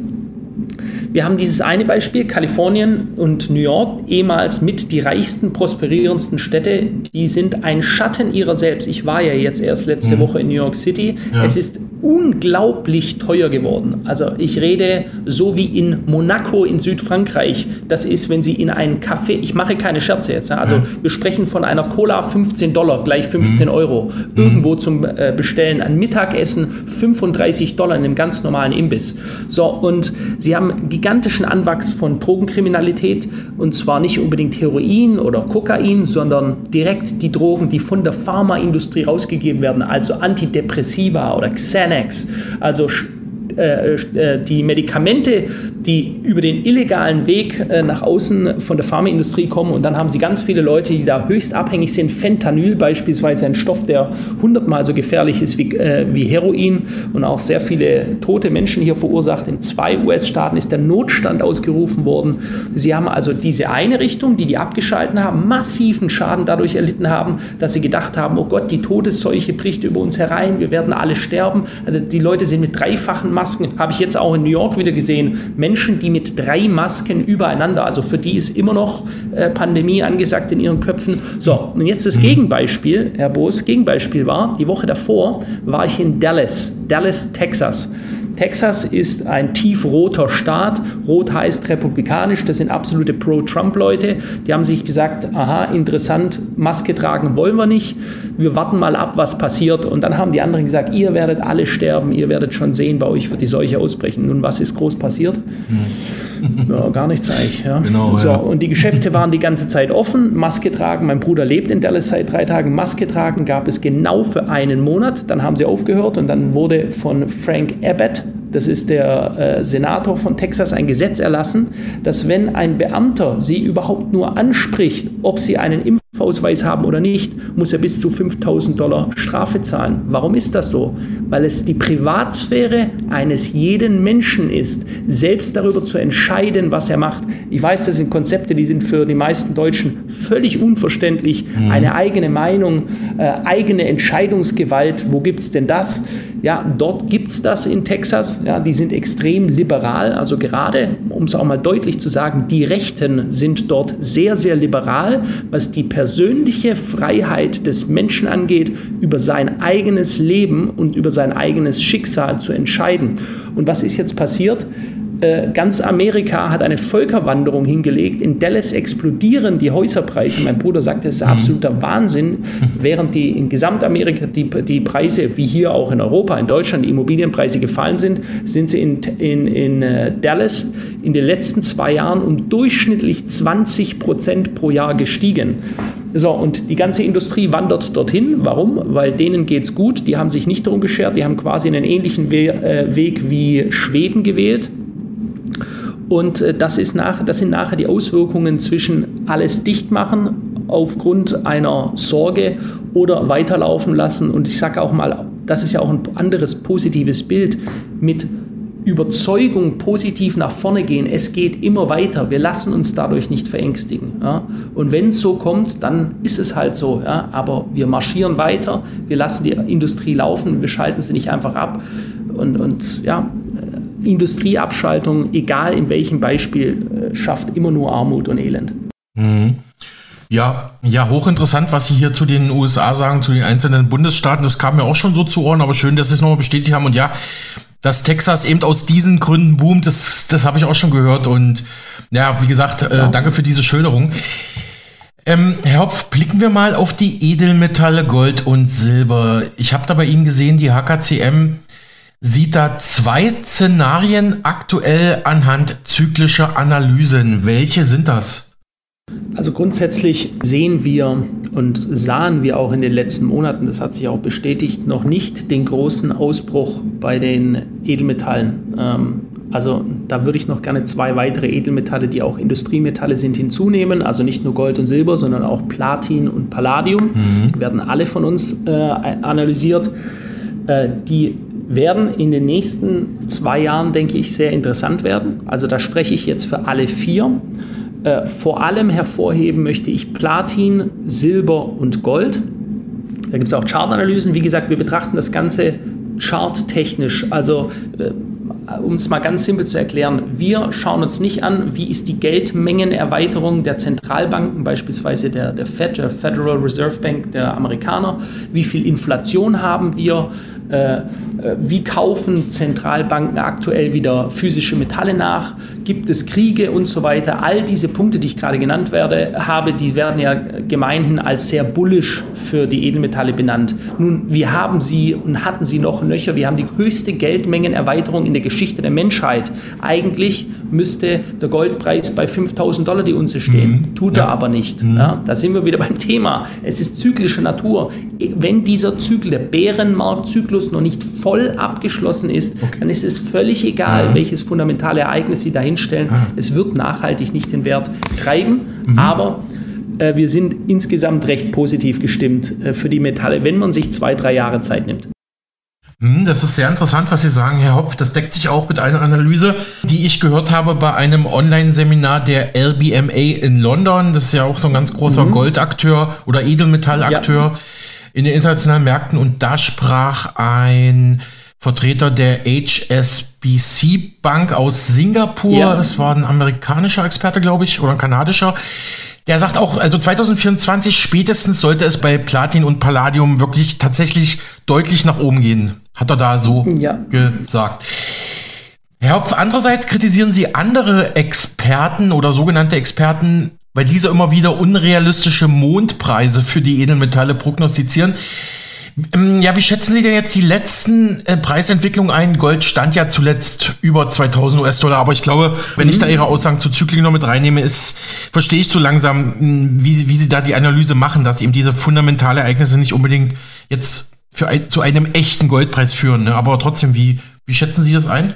Wir haben dieses eine Beispiel, Kalifornien und New York, ehemals mit die reichsten, prosperierendsten Städte, die sind ein Schatten ihrer selbst. Ich war ja jetzt erst letzte mhm. Woche in New York City. Ja. Es ist unglaublich teuer geworden. Also ich rede so wie in Monaco in Südfrankreich. Das ist, wenn Sie in einen Café, ich mache keine Scherze jetzt, also ja. wir sprechen von einer Cola 15 Dollar, gleich 15 mhm. Euro, irgendwo zum äh, Bestellen. Ein Mittagessen 35 Dollar in einem ganz normalen Imbiss. So, und Sie haben gigantischen Anwachs von Drogenkriminalität und zwar nicht unbedingt Heroin oder Kokain, sondern direkt die Drogen, die von der Pharmaindustrie rausgegeben werden, also Antidepressiva oder Xanax, also äh, äh, die Medikamente, die über den illegalen Weg äh, nach außen von der Pharmaindustrie kommen. Und dann haben sie ganz viele Leute, die da höchst abhängig sind. Fentanyl beispielsweise, ein Stoff, der hundertmal so gefährlich ist wie, wie Heroin und auch sehr viele tote Menschen hier verursacht. In zwei US-Staaten ist der Notstand ausgerufen worden. Sie haben also diese eine Richtung, die die abgeschalten haben, massiven Schaden dadurch erlitten haben, dass sie gedacht haben, oh Gott, die Todesseuche bricht über uns herein, wir werden alle sterben. Also die Leute sind mit dreifachen Masken Masken habe ich jetzt auch in New York wieder gesehen. Menschen, die mit drei Masken übereinander, also für die ist immer noch äh, Pandemie angesagt in ihren Köpfen. So, und jetzt das mhm. Gegenbeispiel, Herr Boos, Gegenbeispiel war, die Woche davor war ich in Dallas, Dallas, Texas. Texas ist ein tiefroter Staat. Rot heißt republikanisch. Das sind absolute Pro-Trump-Leute. Die haben sich gesagt, aha, interessant, Maske tragen wollen wir nicht. Wir warten mal ab, was passiert. Und dann haben die anderen gesagt, ihr werdet alle sterben. Ihr werdet schon sehen, bei euch wird die Seuche ausbrechen. Nun, was ist groß passiert? Ja, gar nichts eigentlich. Ja. Genau, so, ja. Und die Geschäfte waren die ganze Zeit offen. Maske tragen. Mein Bruder lebt in Dallas seit drei Tagen. Maske tragen gab es genau für einen Monat. Dann haben sie aufgehört und dann wurde von Frank Abbott, das ist der äh, Senator von Texas, ein Gesetz erlassen, dass wenn ein Beamter sie überhaupt nur anspricht, ob sie einen Impf Ausweis haben oder nicht, muss er bis zu 5000 Dollar Strafe zahlen. Warum ist das so? Weil es die Privatsphäre eines jeden Menschen ist, selbst darüber zu entscheiden, was er macht. Ich weiß, das sind Konzepte, die sind für die meisten Deutschen völlig unverständlich. Mhm. Eine eigene Meinung, äh, eigene Entscheidungsgewalt, wo gibt es denn das? Ja, dort gibt es das in Texas. Ja, die sind extrem liberal. Also gerade, um es auch mal deutlich zu sagen, die Rechten sind dort sehr, sehr liberal, was die persönliche Freiheit des Menschen angeht, über sein eigenes Leben und über sein eigenes Schicksal zu entscheiden. Und was ist jetzt passiert? Äh, ganz Amerika hat eine Völkerwanderung hingelegt. In Dallas explodieren die Häuserpreise. Mein Bruder sagt, das ist mhm. absoluter Wahnsinn. Während die in Gesamtamerika die, die Preise, wie hier auch in Europa, in Deutschland, die Immobilienpreise gefallen sind, sind sie in, in, in äh, Dallas in den letzten zwei Jahren um durchschnittlich 20 Prozent pro Jahr gestiegen. So, und die ganze Industrie wandert dorthin. Warum? Weil denen geht es gut. Die haben sich nicht darum geschert. Die haben quasi einen ähnlichen We äh, Weg wie Schweden gewählt. Und äh, das, ist nach, das sind nachher die Auswirkungen zwischen alles dicht machen aufgrund einer Sorge oder weiterlaufen lassen. Und ich sage auch mal, das ist ja auch ein anderes positives Bild mit Überzeugung positiv nach vorne gehen. Es geht immer weiter. Wir lassen uns dadurch nicht verängstigen. Ja? Und wenn es so kommt, dann ist es halt so. Ja? Aber wir marschieren weiter. Wir lassen die Industrie laufen. Wir schalten sie nicht einfach ab. Und, und ja, äh, Industrieabschaltung, egal in welchem Beispiel, äh, schafft immer nur Armut und Elend.
Mhm. Ja, ja, hochinteressant, was Sie hier zu den USA sagen, zu den einzelnen Bundesstaaten. Das kam mir auch schon so zu Ohren, aber schön, dass Sie es nochmal bestätigt haben. Und ja, dass Texas eben aus diesen Gründen boomt, das, das habe ich auch schon gehört. Und ja, wie gesagt, äh, danke für diese Schilderung. Ähm, Herr Hopf, blicken wir mal auf die Edelmetalle Gold und Silber. Ich habe da bei Ihnen gesehen, die HKCM sieht da zwei Szenarien aktuell anhand zyklischer Analysen. Welche sind das?
Also grundsätzlich sehen wir und sahen wir auch in den letzten Monaten, das hat sich auch bestätigt, noch nicht den großen Ausbruch bei den Edelmetallen. Ähm, also da würde ich noch gerne zwei weitere Edelmetalle, die auch Industriemetalle sind, hinzunehmen. Also nicht nur Gold und Silber, sondern auch Platin und Palladium. Mhm. Die werden alle von uns äh, analysiert. Äh, die werden in den nächsten zwei Jahren, denke ich, sehr interessant werden. Also da spreche ich jetzt für alle vier. Äh, vor allem hervorheben möchte ich Platin, Silber und Gold. Da gibt es auch Chartanalysen. Wie gesagt, wir betrachten das Ganze charttechnisch. Also äh, um es mal ganz simpel zu erklären, wir schauen uns nicht an, wie ist die Geldmengenerweiterung der Zentralbanken, beispielsweise der, der Fed, der Federal Reserve Bank der Amerikaner, wie viel Inflation haben wir, äh, äh, wie kaufen Zentralbanken aktuell wieder physische Metalle nach, gibt es Kriege und so weiter. All diese Punkte, die ich gerade genannt werde, habe, die werden ja gemeinhin als sehr bullisch für die Edelmetalle benannt. Nun, wir haben sie und hatten sie noch nöcher, wir haben die höchste Geldmengenerweiterung in der Geschichte der Menschheit. Eigentlich müsste der Goldpreis bei 5000 Dollar die Unze stehen, mhm. tut ja. er aber nicht. Mhm. Ja, da sind wir wieder beim Thema. Es ist zyklische Natur. Wenn dieser Zyklus, der Bärenmarktzyklus, Zyklus noch nicht voll abgeschlossen ist, okay. dann ist es völlig egal, ja. welches fundamentale Ereignis Sie dahinstellen. Ja. Es wird nachhaltig nicht den Wert treiben, mhm. aber äh, wir sind insgesamt recht positiv gestimmt äh, für die Metalle, wenn man sich zwei, drei Jahre Zeit nimmt.
Hm, das ist sehr interessant, was Sie sagen, Herr Hopf. Das deckt sich auch mit einer Analyse, die ich gehört habe bei einem Online-Seminar der LBMA in London. Das ist ja auch so ein ganz großer mhm. Goldakteur oder Edelmetallakteur. Ja in den internationalen Märkten und da sprach ein Vertreter der HSBC Bank aus Singapur, ja. das war ein amerikanischer Experte, glaube ich, oder ein kanadischer. Der sagt auch, also 2024 spätestens sollte es bei Platin und Palladium wirklich tatsächlich deutlich nach oben gehen. Hat er da so ja. gesagt. Herr Hopf, andererseits kritisieren Sie andere Experten oder sogenannte Experten weil diese immer wieder unrealistische Mondpreise für die Edelmetalle prognostizieren. Ähm, ja, wie schätzen Sie denn jetzt die letzten äh, Preisentwicklungen ein? Gold stand ja zuletzt über 2000 US-Dollar, aber ich glaube, wenn mhm. ich da Ihre Aussagen zu Zyklen noch mit reinnehme, ist, verstehe ich so langsam, hm, wie, wie Sie da die Analyse machen, dass eben diese fundamentale Ereignisse nicht unbedingt jetzt für ein, zu einem echten Goldpreis führen. Ne? Aber trotzdem, wie, wie schätzen Sie das ein?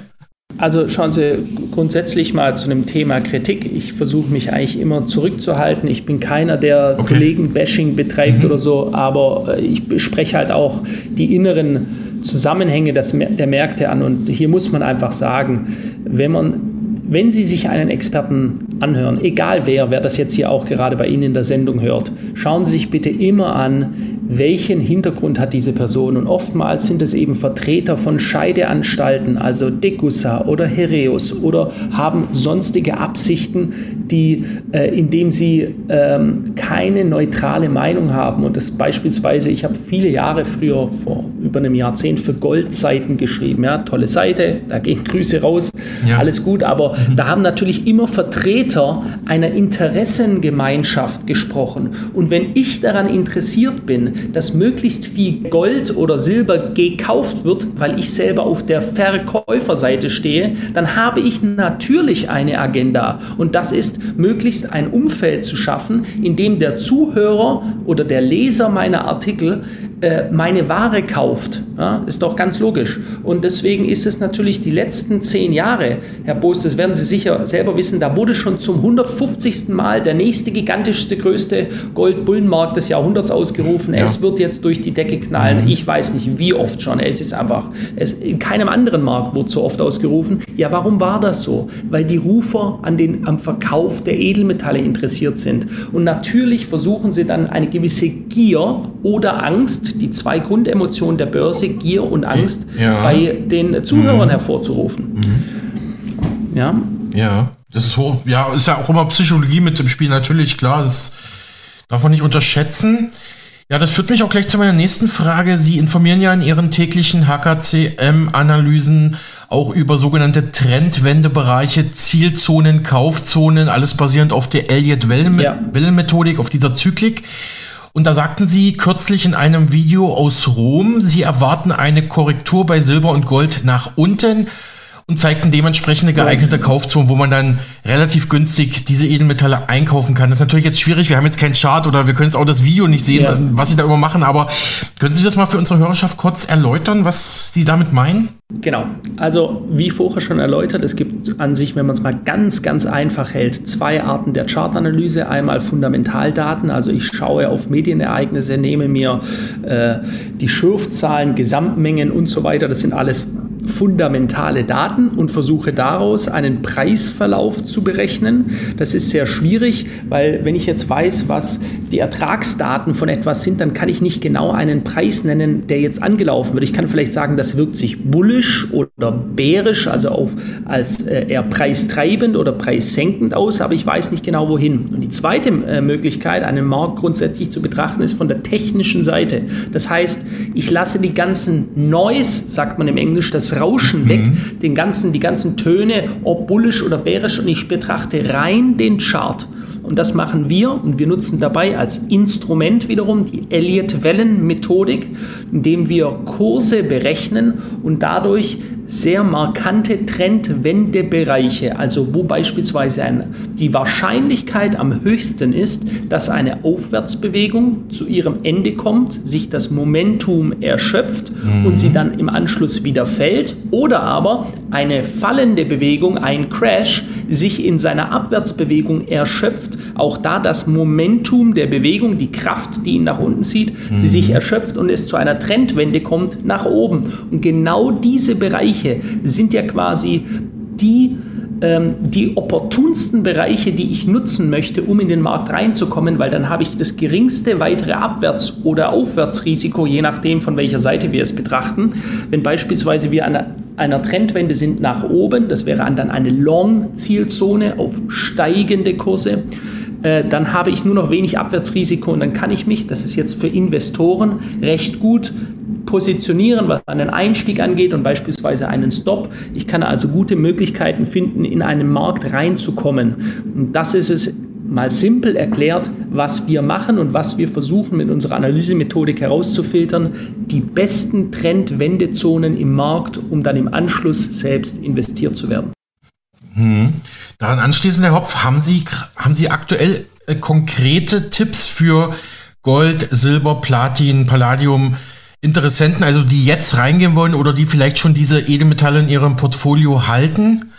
Also schauen Sie grundsätzlich mal zu dem Thema Kritik. Ich versuche mich eigentlich immer zurückzuhalten. Ich bin keiner, der okay. Kollegen-Bashing betreibt mhm. oder so, aber äh, ich spreche halt auch die inneren Zusammenhänge der Märkte an. Und hier muss man einfach sagen, wenn man wenn Sie sich einen Experten anhören, egal wer, wer das jetzt hier auch gerade bei Ihnen in der Sendung hört, schauen Sie sich bitte immer an, welchen Hintergrund hat diese Person. Und oftmals sind es eben Vertreter von Scheideanstalten, also Degussa oder Hereus oder haben sonstige Absichten, die, äh, indem sie ähm, keine neutrale Meinung haben. Und das beispielsweise, ich habe viele Jahre früher, vor über einem Jahrzehnt für Goldseiten geschrieben. Ja, tolle Seite, da gehen Grüße raus, ja. alles gut. Aber mhm. da haben natürlich immer Vertreter einer Interessengemeinschaft gesprochen. Und wenn ich daran interessiert bin, dass möglichst viel Gold oder Silber gekauft wird, weil ich selber auf der Verkäuferseite stehe, dann habe ich natürlich eine Agenda. Und das ist, möglichst ein Umfeld zu schaffen, in dem der Zuhörer oder der Leser meiner Artikel meine Ware kauft. Ja, ist doch ganz logisch. Und deswegen ist es natürlich die letzten zehn Jahre, Herr Boos, das werden Sie sicher selber wissen, da wurde schon zum 150. Mal der nächste gigantischste, größte Goldbullenmarkt des Jahrhunderts ausgerufen. Ja. Es wird jetzt durch die Decke knallen. Mhm. Ich weiß nicht, wie oft schon. Es ist einfach, es, in keinem anderen Markt wurde so oft ausgerufen. Ja, warum war das so? Weil die Rufer an den, am Verkauf der Edelmetalle interessiert sind. Und natürlich versuchen sie dann eine gewisse Gier oder Angst, die zwei Grundemotionen der Börse, Gier und Angst, ja. bei den Zuhörern mhm. hervorzurufen.
Mhm. Ja. Ja, das ist hoch, ja, ist ja auch immer Psychologie mit dem Spiel, natürlich, klar, das darf man nicht unterschätzen. Ja, das führt mich auch gleich zu meiner nächsten Frage. Sie informieren ja in Ihren täglichen HKCM-Analysen auch über sogenannte Trendwendebereiche, Zielzonen, Kaufzonen, alles basierend auf der Elliott-Wellen-Methodik, ja. auf dieser Zyklik. Und da sagten Sie kürzlich in einem Video aus Rom, Sie erwarten eine Korrektur bei Silber und Gold nach unten und zeigten dementsprechende geeignete Kaufzonen, wo man dann relativ günstig diese Edelmetalle einkaufen kann. Das ist natürlich jetzt schwierig. Wir haben jetzt keinen Chart oder wir können jetzt auch das Video nicht sehen, ja. was Sie da immer machen. Aber können Sie das mal für unsere Hörerschaft kurz erläutern, was Sie damit meinen?
Genau. Also wie vorher schon erläutert, es gibt an sich, wenn man es mal ganz, ganz einfach hält, zwei Arten der Chartanalyse. Einmal Fundamentaldaten, also ich schaue auf Medienereignisse, nehme mir äh, die Schürfzahlen, Gesamtmengen und so weiter. Das sind alles fundamentale Daten und versuche daraus einen Preisverlauf zu berechnen. Das ist sehr schwierig, weil wenn ich jetzt weiß, was die Ertragsdaten von etwas sind, dann kann ich nicht genau einen Preis nennen, der jetzt angelaufen wird. Ich kann vielleicht sagen, das wirkt sich bullisch oder bärisch, also auf, als äh, eher preistreibend oder preissenkend aus, aber ich weiß nicht genau wohin. Und die zweite äh, Möglichkeit, einen Markt grundsätzlich zu betrachten, ist von der technischen Seite. Das heißt, ich lasse die ganzen Noise, sagt man im Englisch, das Rauschen weg, mhm. den ganzen, die ganzen Töne, ob bullisch oder bärisch, und ich betrachte rein den Chart. Und das machen wir und wir nutzen dabei als Instrument wiederum die Elliott-Wellen-Methodik, indem wir Kurse berechnen und dadurch sehr markante Trendwendebereiche, also wo beispielsweise ein, die Wahrscheinlichkeit am höchsten ist, dass eine Aufwärtsbewegung zu ihrem Ende kommt, sich das Momentum erschöpft mhm. und sie dann im Anschluss wieder fällt, oder aber eine fallende Bewegung, ein Crash, sich in seiner Abwärtsbewegung erschöpft, auch da das Momentum der Bewegung, die Kraft, die ihn nach unten zieht, mhm. sie sich erschöpft und es zu einer Trendwende kommt nach oben. Und genau diese Bereiche Bereiche sind ja quasi die, ähm, die opportunsten Bereiche, die ich nutzen möchte, um in den Markt reinzukommen, weil dann habe ich das geringste weitere Abwärts- oder Aufwärtsrisiko, je nachdem, von welcher Seite wir es betrachten. Wenn beispielsweise wir an einer, Trendwende sind nach oben, das wäre dann eine Long-Zielzone auf steigende Kurse, äh, dann habe ich nur noch wenig Abwärtsrisiko und dann kann ich mich, das ist jetzt für Investoren recht gut positionieren, was einen Einstieg angeht und beispielsweise einen Stop. Ich kann also gute Möglichkeiten finden, in einen Markt reinzukommen. Und das ist es mal simpel erklärt, was wir machen und was wir versuchen mit unserer Analysemethodik herauszufiltern, die besten Trendwendezonen im Markt, um dann im Anschluss selbst investiert zu werden.
Hm. Daran anschließend, Herr Hopf, haben Sie, haben Sie aktuell äh, konkrete Tipps für Gold, Silber, Platin, Palladium, Interessenten, also die jetzt reingehen wollen oder die vielleicht schon diese Edelmetalle in ihrem Portfolio halten?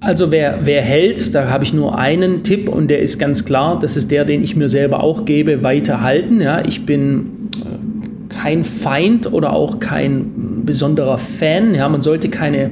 Also wer, wer hält, da habe ich nur einen Tipp und der ist ganz klar, das ist der, den ich mir selber auch gebe, weiterhalten. Ja, ich bin äh, kein Feind oder auch kein besonderer Fan. Ja, man sollte keine,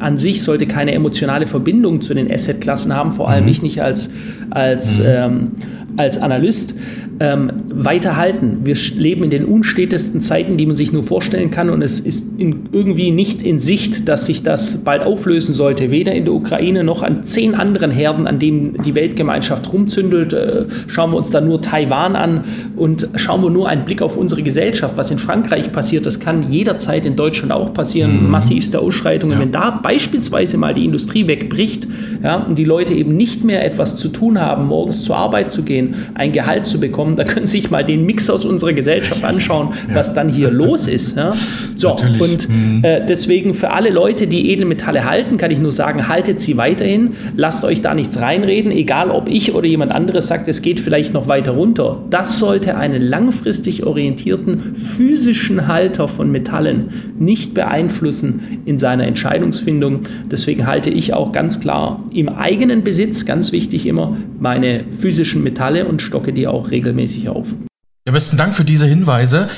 an sich sollte keine emotionale Verbindung zu den Assetklassen haben, vor allem mhm. ich nicht als, als, mhm. ähm, als Analyst ähm, weiterhalten. Wir leben in den unstetesten Zeiten, die man sich nur vorstellen kann und es ist in, irgendwie nicht in Sicht, dass sich das bald auflösen sollte, weder in der Ukraine noch an zehn anderen Herden, an denen die Weltgemeinschaft rumzündelt. Äh, schauen wir uns da nur Taiwan an und schauen wir nur einen Blick auf unsere Gesellschaft. Was in Frankreich passiert, das kann jederzeit in Deutschland auch passieren. Mhm. Massivste Ausschreitungen. Ja. Wenn da beispielsweise mal die Industrie wegbricht ja, und die Leute eben nicht mehr etwas zu tun haben, morgens zur Arbeit zu gehen, ein Gehalt zu bekommen, da können Sie sich mal den Mix aus unserer Gesellschaft anschauen, ja. was dann hier los ist. Ja? So, Natürlich. Und mhm. äh, deswegen für alle Leute, die Edelmetalle halten, kann ich nur sagen, haltet sie weiterhin, lasst euch da nichts reinreden, egal ob ich oder jemand anderes sagt, es geht vielleicht noch weiter runter. Das sollte einen langfristig orientierten physischen Halter von Metallen nicht beeinflussen in seiner Entscheidungsfindung. Deswegen halte ich auch ganz klar im eigenen Besitz, ganz wichtig immer, meine physischen Metalle und stocke die auch regelmäßig auf.
Ja, besten Dank für diese Hinweise.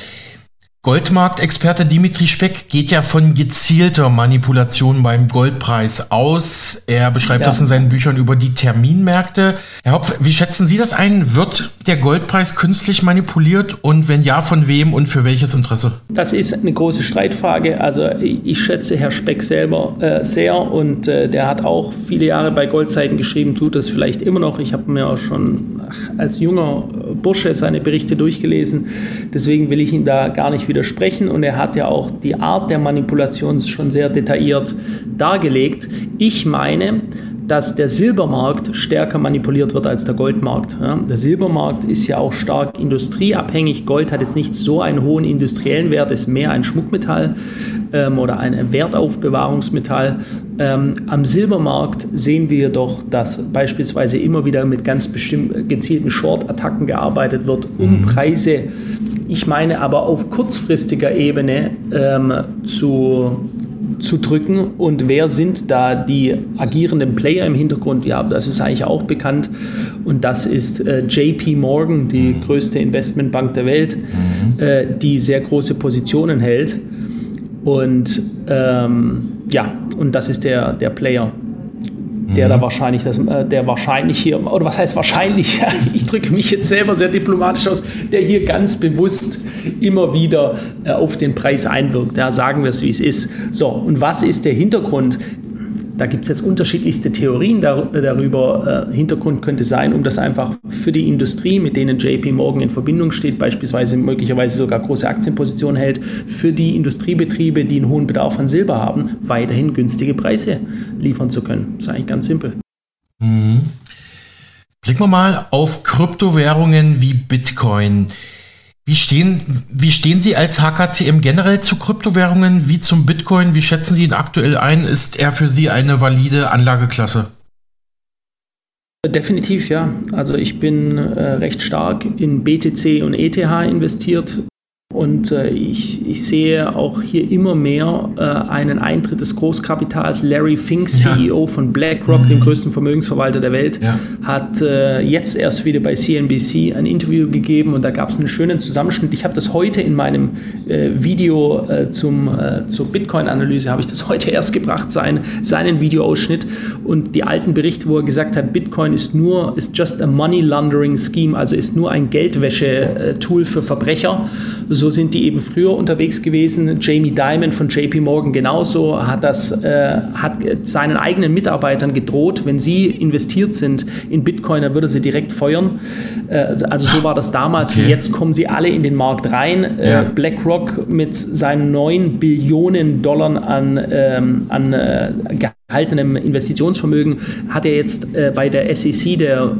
Goldmarktexperte Dimitri Speck geht ja von gezielter Manipulation beim Goldpreis aus. Er beschreibt ja. das in seinen Büchern über die Terminmärkte. Herr Hopf, wie schätzen Sie das ein? Wird der Goldpreis künstlich manipuliert und wenn ja, von wem und für welches Interesse?
Das ist eine große Streitfrage. Also ich schätze Herr Speck selber äh, sehr und äh, der hat auch viele Jahre bei Goldzeiten geschrieben, tut das vielleicht immer noch. Ich habe mir auch schon als junger Bursche seine Berichte durchgelesen. Deswegen will ich ihn da gar nicht widersprechen. Und er hat ja auch die Art der Manipulation schon sehr detailliert dargelegt. Ich meine, dass der Silbermarkt stärker manipuliert wird als der Goldmarkt. Der Silbermarkt ist ja auch stark industrieabhängig. Gold hat jetzt nicht so einen hohen industriellen Wert, ist mehr ein Schmuckmetall ähm, oder ein Wertaufbewahrungsmetall. Ähm, am Silbermarkt sehen wir doch, dass beispielsweise immer wieder mit ganz bestimmt gezielten Short-Attacken gearbeitet wird, um mhm. Preise, ich meine aber auf kurzfristiger Ebene ähm, zu zu drücken. Und wer sind da die agierenden Player im Hintergrund? Ja, das ist eigentlich auch bekannt. Und das ist äh, JP Morgan, die größte Investmentbank der Welt, mhm. äh, die sehr große Positionen hält. Und ähm, ja, und das ist der, der Player der mhm. da wahrscheinlich, das, äh, der wahrscheinlich hier, oder was heißt wahrscheinlich, ich drücke mich jetzt selber sehr diplomatisch aus, der hier ganz bewusst immer wieder äh, auf den Preis einwirkt. Ja, sagen wir es, wie es ist. So, und was ist der Hintergrund? Da gibt es jetzt unterschiedlichste Theorien darüber. Äh, Hintergrund könnte sein, um das einfach für die Industrie, mit denen JP Morgan in Verbindung steht, beispielsweise möglicherweise sogar große Aktienpositionen hält, für die Industriebetriebe, die einen hohen Bedarf an Silber haben, weiterhin günstige Preise liefern zu können. Das ist eigentlich ganz simpel.
Mhm. Blicken wir mal auf Kryptowährungen wie Bitcoin. Wie stehen, wie stehen Sie als HKCM generell zu Kryptowährungen wie zum Bitcoin? Wie schätzen Sie ihn aktuell ein? Ist er für Sie eine valide Anlageklasse?
Definitiv ja. Also ich bin äh, recht stark in BTC und ETH investiert. Und äh, ich, ich, sehe auch hier immer mehr äh, einen Eintritt des Großkapitals. Larry Fink, CEO ja. von BlackRock, mhm. dem größten Vermögensverwalter der Welt, ja. hat äh, jetzt erst wieder bei CNBC ein Interview gegeben und da gab es einen schönen Zusammenschnitt. Ich habe das heute in meinem äh, Video äh, zum, äh, zur Bitcoin-Analyse, habe ich das heute erst gebracht, sein, seinen Videoausschnitt und die alten Berichte, wo er gesagt hat, Bitcoin ist nur, ist just a money laundering scheme, also ist nur ein Geldwäsche-Tool für Verbrecher so sind die eben früher unterwegs gewesen. Jamie Dimon von JP Morgan genauso hat das, äh, hat seinen eigenen Mitarbeitern gedroht, wenn sie investiert sind in Bitcoin, dann würde sie direkt feuern. Äh, also so war das damals. Okay. Jetzt kommen sie alle in den Markt rein. Äh, ja. BlackRock mit seinen 9 Billionen Dollar an, ähm, an äh, gehaltenem Investitionsvermögen hat er jetzt äh, bei der SEC, der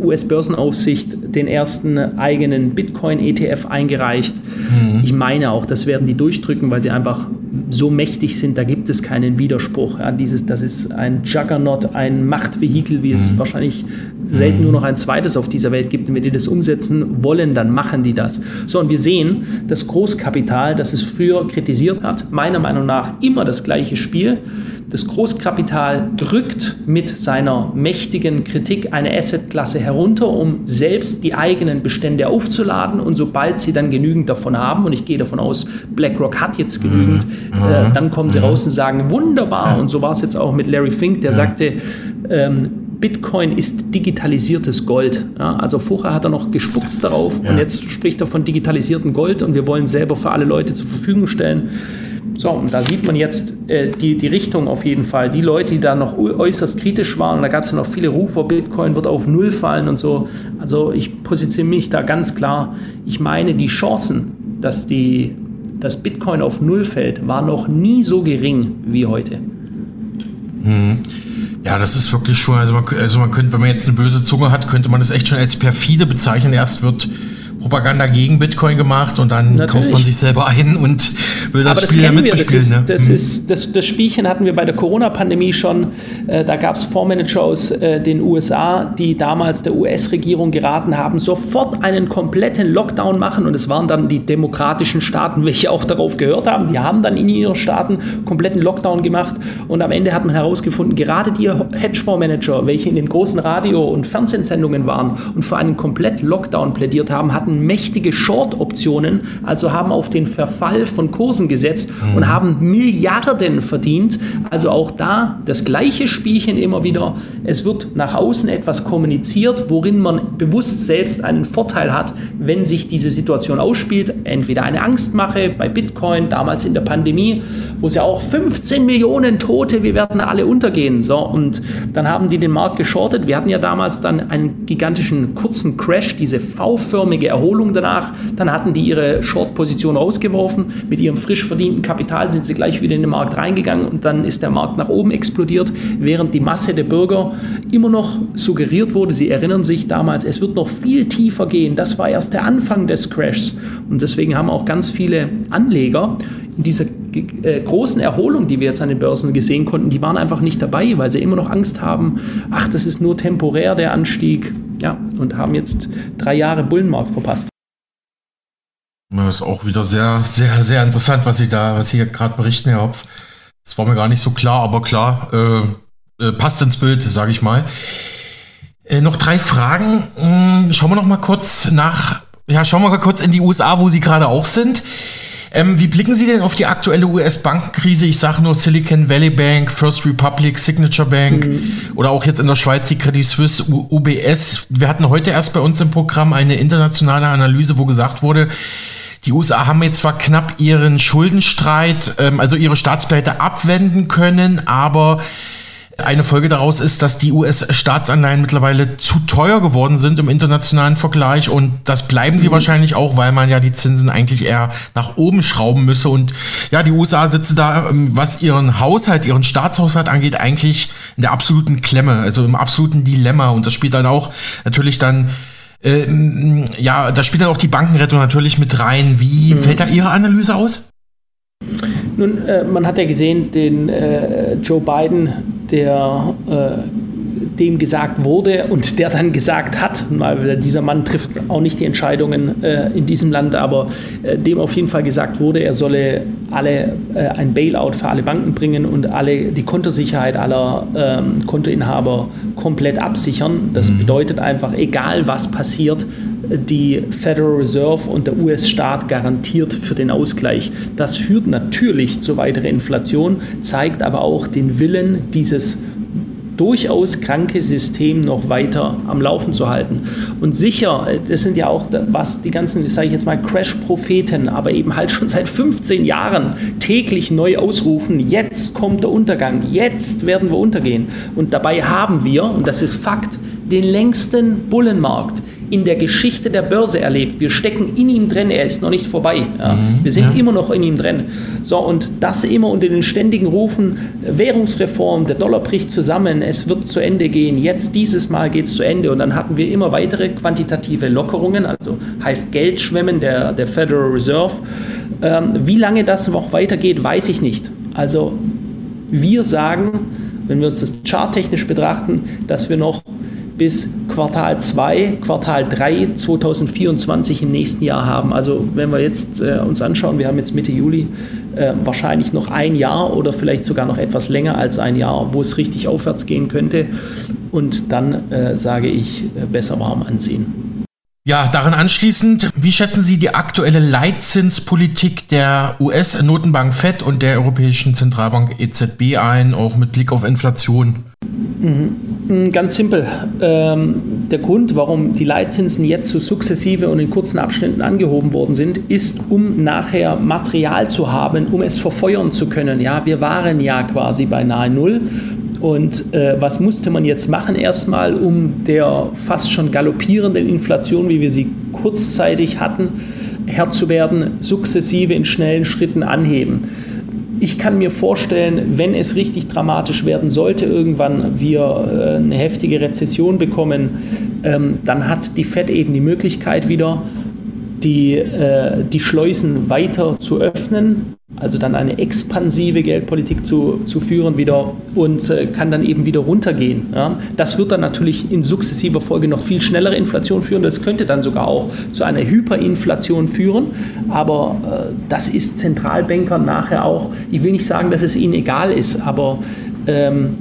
US-Börsenaufsicht den ersten eigenen Bitcoin-ETF eingereicht. Mhm. Ich meine auch, das werden die durchdrücken, weil sie einfach so mächtig sind, da gibt es keinen Widerspruch. Ja, dieses, das ist ein Juggernaut, ein Machtvehikel, wie es mhm. wahrscheinlich selten mhm. nur noch ein zweites auf dieser Welt gibt. Und wenn die das umsetzen wollen, dann machen die das. So, und wir sehen, das Großkapital, das es früher kritisiert hat, meiner Meinung nach immer das gleiche Spiel. Das Großkapital drückt mit seiner mächtigen Kritik eine Assetklasse herunter, um selbst die eigenen Bestände aufzuladen. Und sobald sie dann genügend davon haben, und ich gehe davon aus, BlackRock hat jetzt genügend, mhm. Äh, dann kommen sie mhm. raus und sagen, wunderbar. Und so war es jetzt auch mit Larry Fink, der sagte, ähm, Bitcoin ist digitalisiertes Gold. Ja, also vorher hat er noch gespuckt darauf ja. und jetzt spricht er von digitalisiertem Gold und wir wollen selber für alle Leute zur Verfügung stellen. So, und da sieht man jetzt äh, die, die Richtung auf jeden Fall. Die Leute, die da noch äußerst kritisch waren, und da gab es ja noch viele Rufe, Bitcoin wird auf Null fallen und so. Also ich positioniere mich da ganz klar. Ich meine, die Chancen, dass, die, dass Bitcoin auf Null fällt, waren noch nie so gering wie heute.
Mhm. Ja, das ist wirklich schon, also man, also man könnte, wenn man jetzt eine böse Zunge hat, könnte man das echt schon als perfide bezeichnen. Erst wird Propaganda gegen Bitcoin gemacht und dann Natürlich. kauft man sich selber ein und will das, Spiel ja mitbespielen.
Das, ist, ne? das, mhm. ist, das, das, Spielchen hatten wir bei der Corona-Pandemie schon. Äh, da gab es Fondsmanager aus äh, den USA, die damals der US-Regierung geraten haben, sofort einen kompletten Lockdown machen und es waren dann die demokratischen Staaten, welche auch darauf gehört haben. Die haben dann in ihren Staaten kompletten Lockdown gemacht und am Ende hat man herausgefunden, gerade die Hedgefondsmanager, welche in den großen Radio- und Fernsehsendungen waren und für einen kompletten Lockdown plädiert haben, hatten hatten mächtige Short-Optionen, also haben auf den Verfall von Kursen gesetzt mhm. und haben Milliarden verdient. Also auch da das gleiche Spielchen immer wieder. Es wird nach außen etwas kommuniziert, worin man bewusst selbst einen Vorteil hat, wenn sich diese Situation ausspielt. Entweder eine Angstmache bei Bitcoin, damals in der Pandemie, wo es ja auch 15 Millionen Tote, wir werden alle untergehen. So, und dann haben die den Markt geschortet. Wir hatten ja damals dann einen gigantischen kurzen Crash, diese V-förmige Erholung danach. Dann hatten die ihre Short-Position rausgeworfen. Mit ihrem frisch verdienten Kapital sind sie gleich wieder in den Markt reingegangen und dann ist der Markt nach oben explodiert, während die Masse der Bürger immer noch suggeriert wurde, sie erinnern sich damals, es wird noch viel tiefer gehen. Das war erst der Anfang des Crashs. Und deswegen haben auch ganz viele Anleger in dieser äh, großen Erholung, die wir jetzt an den Börsen gesehen konnten, die waren einfach nicht dabei, weil sie immer noch Angst haben, ach, das ist nur temporär der Anstieg. Ja, und haben jetzt drei Jahre Bullenmarkt verpasst.
Das ist auch wieder sehr, sehr, sehr interessant, was Sie da, was Sie gerade berichten, Herr Hopf. Das war mir gar nicht so klar, aber klar, äh, äh, passt ins Bild, sage ich mal. Äh, noch drei Fragen. Hm, schauen wir noch mal kurz nach, ja, schauen wir mal kurz in die USA, wo Sie gerade auch sind. Ähm, wie blicken Sie denn auf die aktuelle US-Bankenkrise? Ich sage nur Silicon Valley Bank, First Republic, Signature Bank mhm. oder auch jetzt in der Schweiz die Credit Suisse, UBS. Wir hatten heute erst bei uns im Programm eine internationale Analyse, wo gesagt wurde, die USA haben jetzt zwar knapp ihren Schuldenstreit, ähm, also ihre Staatspleite abwenden können, aber eine Folge daraus ist, dass die US-Staatsanleihen mittlerweile zu teuer geworden sind im internationalen Vergleich und das bleiben sie mhm. wahrscheinlich auch, weil man ja die Zinsen eigentlich eher nach oben schrauben müsse. Und ja, die USA sitzen da, ähm, was ihren Haushalt, ihren Staatshaushalt angeht, eigentlich in der absoluten Klemme, also im absoluten Dilemma. Und das spielt dann auch natürlich dann ähm, ja, da spielt dann auch die Bankenrettung natürlich mit rein. Wie mhm. fällt da Ihre Analyse aus?
Nun, äh, man hat ja gesehen, den äh, Joe Biden, der äh, dem gesagt wurde und der dann gesagt hat, weil dieser Mann trifft auch nicht die Entscheidungen äh, in diesem Land, aber äh, dem auf jeden Fall gesagt wurde, er solle alle äh, ein Bailout für alle Banken bringen und alle die Kontosicherheit aller ähm, Kontoinhaber komplett absichern. Das mhm. bedeutet einfach, egal was passiert, die Federal Reserve und der US-Staat garantiert für den Ausgleich. Das führt natürlich zu weiterer Inflation, zeigt aber auch den Willen dieses durchaus kranke System noch weiter am Laufen zu halten. Und sicher, das sind ja auch was die ganzen, sage ich jetzt mal, Crash-Propheten, aber eben halt schon seit 15 Jahren täglich neu ausrufen, jetzt kommt der Untergang, jetzt werden wir untergehen. Und dabei haben wir, und das ist Fakt, den längsten Bullenmarkt in der Geschichte der Börse erlebt. Wir stecken in ihm drin, er ist noch nicht vorbei. Ja. Mhm, wir sind ja. immer noch in ihm drin. So, und das immer unter den ständigen Rufen, Währungsreform, der Dollar bricht zusammen, es wird zu Ende gehen, jetzt dieses Mal geht es zu Ende. Und dann hatten wir immer weitere quantitative Lockerungen, also heißt Geldschwemmen der, der Federal Reserve. Ähm, wie lange das noch weitergeht, weiß ich nicht. Also wir sagen, wenn wir uns das charttechnisch betrachten, dass wir noch bis Quartal 2, Quartal 3 2024 im nächsten Jahr haben. Also wenn wir jetzt äh, uns anschauen, wir haben jetzt Mitte Juli äh, wahrscheinlich noch ein Jahr oder vielleicht sogar noch etwas länger als ein Jahr, wo es richtig aufwärts gehen könnte. Und dann äh, sage ich, äh, besser warm anziehen.
Ja, daran anschließend, wie schätzen Sie die aktuelle Leitzinspolitik der US-Notenbank FED und der Europäischen Zentralbank EZB ein, auch mit Blick auf Inflation?
Mhm. Mm, ganz simpel. Ähm, der Grund, warum die Leitzinsen jetzt so sukzessive und in kurzen Abständen angehoben worden sind, ist, um nachher Material zu haben, um es verfeuern zu können. Ja, wir waren ja quasi bei nahe Null. Und äh, was musste man jetzt machen erstmal, um der fast schon galoppierenden Inflation, wie wir sie kurzzeitig hatten, Herr zu werden, sukzessive in schnellen Schritten anheben. Ich kann mir vorstellen, wenn es richtig dramatisch werden sollte, irgendwann wir äh, eine heftige Rezession bekommen, ähm, dann hat die FED eben die Möglichkeit wieder, die, äh, die Schleusen weiter zu öffnen, also dann eine expansive Geldpolitik zu, zu führen wieder und äh, kann dann eben wieder runtergehen. Ja. Das wird dann natürlich in sukzessiver Folge noch viel schnellere Inflation führen. Das könnte dann sogar auch zu einer Hyperinflation führen. Aber äh, das ist Zentralbankern nachher auch, ich will nicht sagen, dass es ihnen egal ist, aber ähm,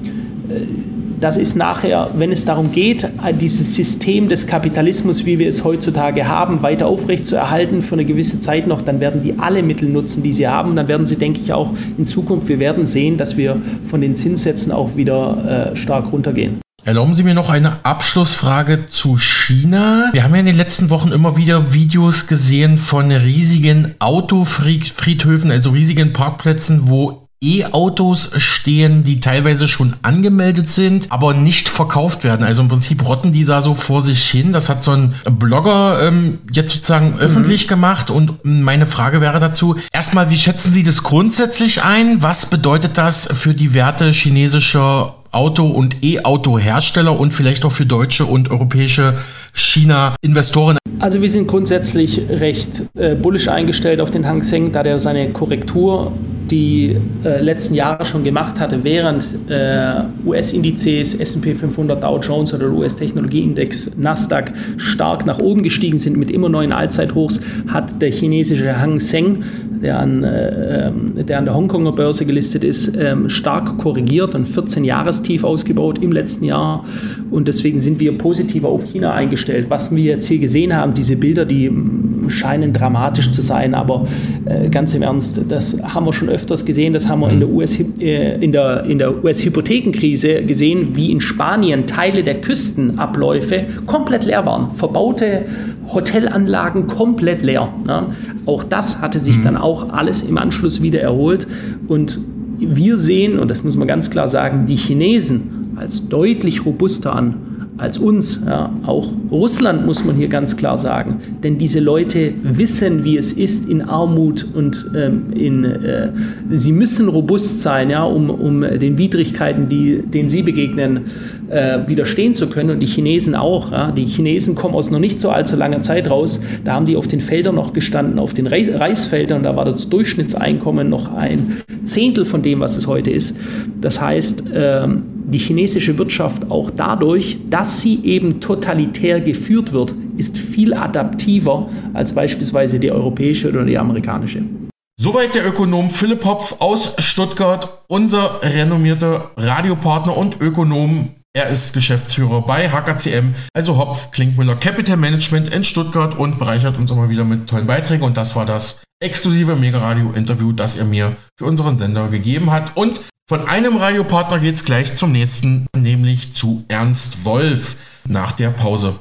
äh, das ist nachher, wenn es darum geht, dieses System des Kapitalismus, wie wir es heutzutage haben, weiter aufrechtzuerhalten für eine gewisse Zeit noch, dann werden die alle Mittel nutzen, die sie haben. Und dann werden sie, denke ich, auch in Zukunft, wir werden sehen, dass wir von den Zinssätzen auch wieder äh, stark runtergehen.
Erlauben Sie mir noch eine Abschlussfrage zu China. Wir haben ja in den letzten Wochen immer wieder Videos gesehen von riesigen Autofriedhöfen, also riesigen Parkplätzen, wo E-Autos stehen, die teilweise schon angemeldet sind, aber nicht verkauft werden. Also im Prinzip rotten die da so vor sich hin. Das hat so ein Blogger ähm, jetzt sozusagen mhm. öffentlich gemacht. Und meine Frage wäre dazu, erstmal, wie schätzen Sie das grundsätzlich ein? Was bedeutet das für die Werte chinesischer Auto- und E-Auto-Hersteller und vielleicht auch für deutsche und europäische China-Investoren?
Also wir sind grundsätzlich recht äh, bullisch eingestellt auf den Hang Seng, da der seine Korrektur die äh, letzten Jahre schon gemacht hatte, während äh, US-Indizes, SP 500, Dow Jones oder US-Technologieindex, Nasdaq stark nach oben gestiegen sind mit immer neuen Allzeithochs, hat der chinesische Hang Seng der an, äh, der, an der Hongkonger Börse gelistet ist, ähm, stark korrigiert und 14 Jahrestief ausgebaut im letzten Jahr. Und deswegen sind wir positiver auf China eingestellt. Was wir jetzt hier gesehen haben, diese Bilder, die mm, scheinen dramatisch zu sein, aber äh, ganz im Ernst, das haben wir schon öfters gesehen, das haben wir in der US, äh, in der, in der US-Hypothekenkrise gesehen, wie in Spanien Teile der Küstenabläufe komplett leer waren. Verbaute Hotelanlagen komplett leer. Ne? Auch das hatte sich mhm. dann auch alles im Anschluss wieder erholt. Und wir sehen, und das muss man ganz klar sagen, die Chinesen als deutlich robuster an als uns. Ja, auch Russland muss man hier ganz klar sagen. Denn diese Leute wissen, wie es ist in Armut und ähm, in, äh, sie müssen robust sein, ja, um, um den Widrigkeiten, die, denen sie begegnen, äh, widerstehen zu können. Und die Chinesen auch. Ja. Die Chinesen kommen aus noch nicht so allzu langer Zeit raus. Da haben die auf den Feldern noch gestanden, auf den Reisfeldern. Da war das Durchschnittseinkommen noch ein Zehntel von dem, was es heute ist. Das heißt, ähm, die chinesische Wirtschaft auch dadurch, dass sie eben totalitär geführt wird, ist viel adaptiver als beispielsweise die europäische oder die amerikanische.
Soweit der Ökonom Philipp Hopf aus Stuttgart, unser renommierter Radiopartner und Ökonom. Er ist Geschäftsführer bei HKCM, also Hopf Klinkmüller Capital Management in Stuttgart und bereichert uns immer wieder mit tollen Beiträgen. Und das war das exklusive Mega Radio Interview, das er mir für unseren Sender gegeben hat. Und von einem Radiopartner geht es gleich zum nächsten, nämlich zu Ernst Wolf nach der Pause.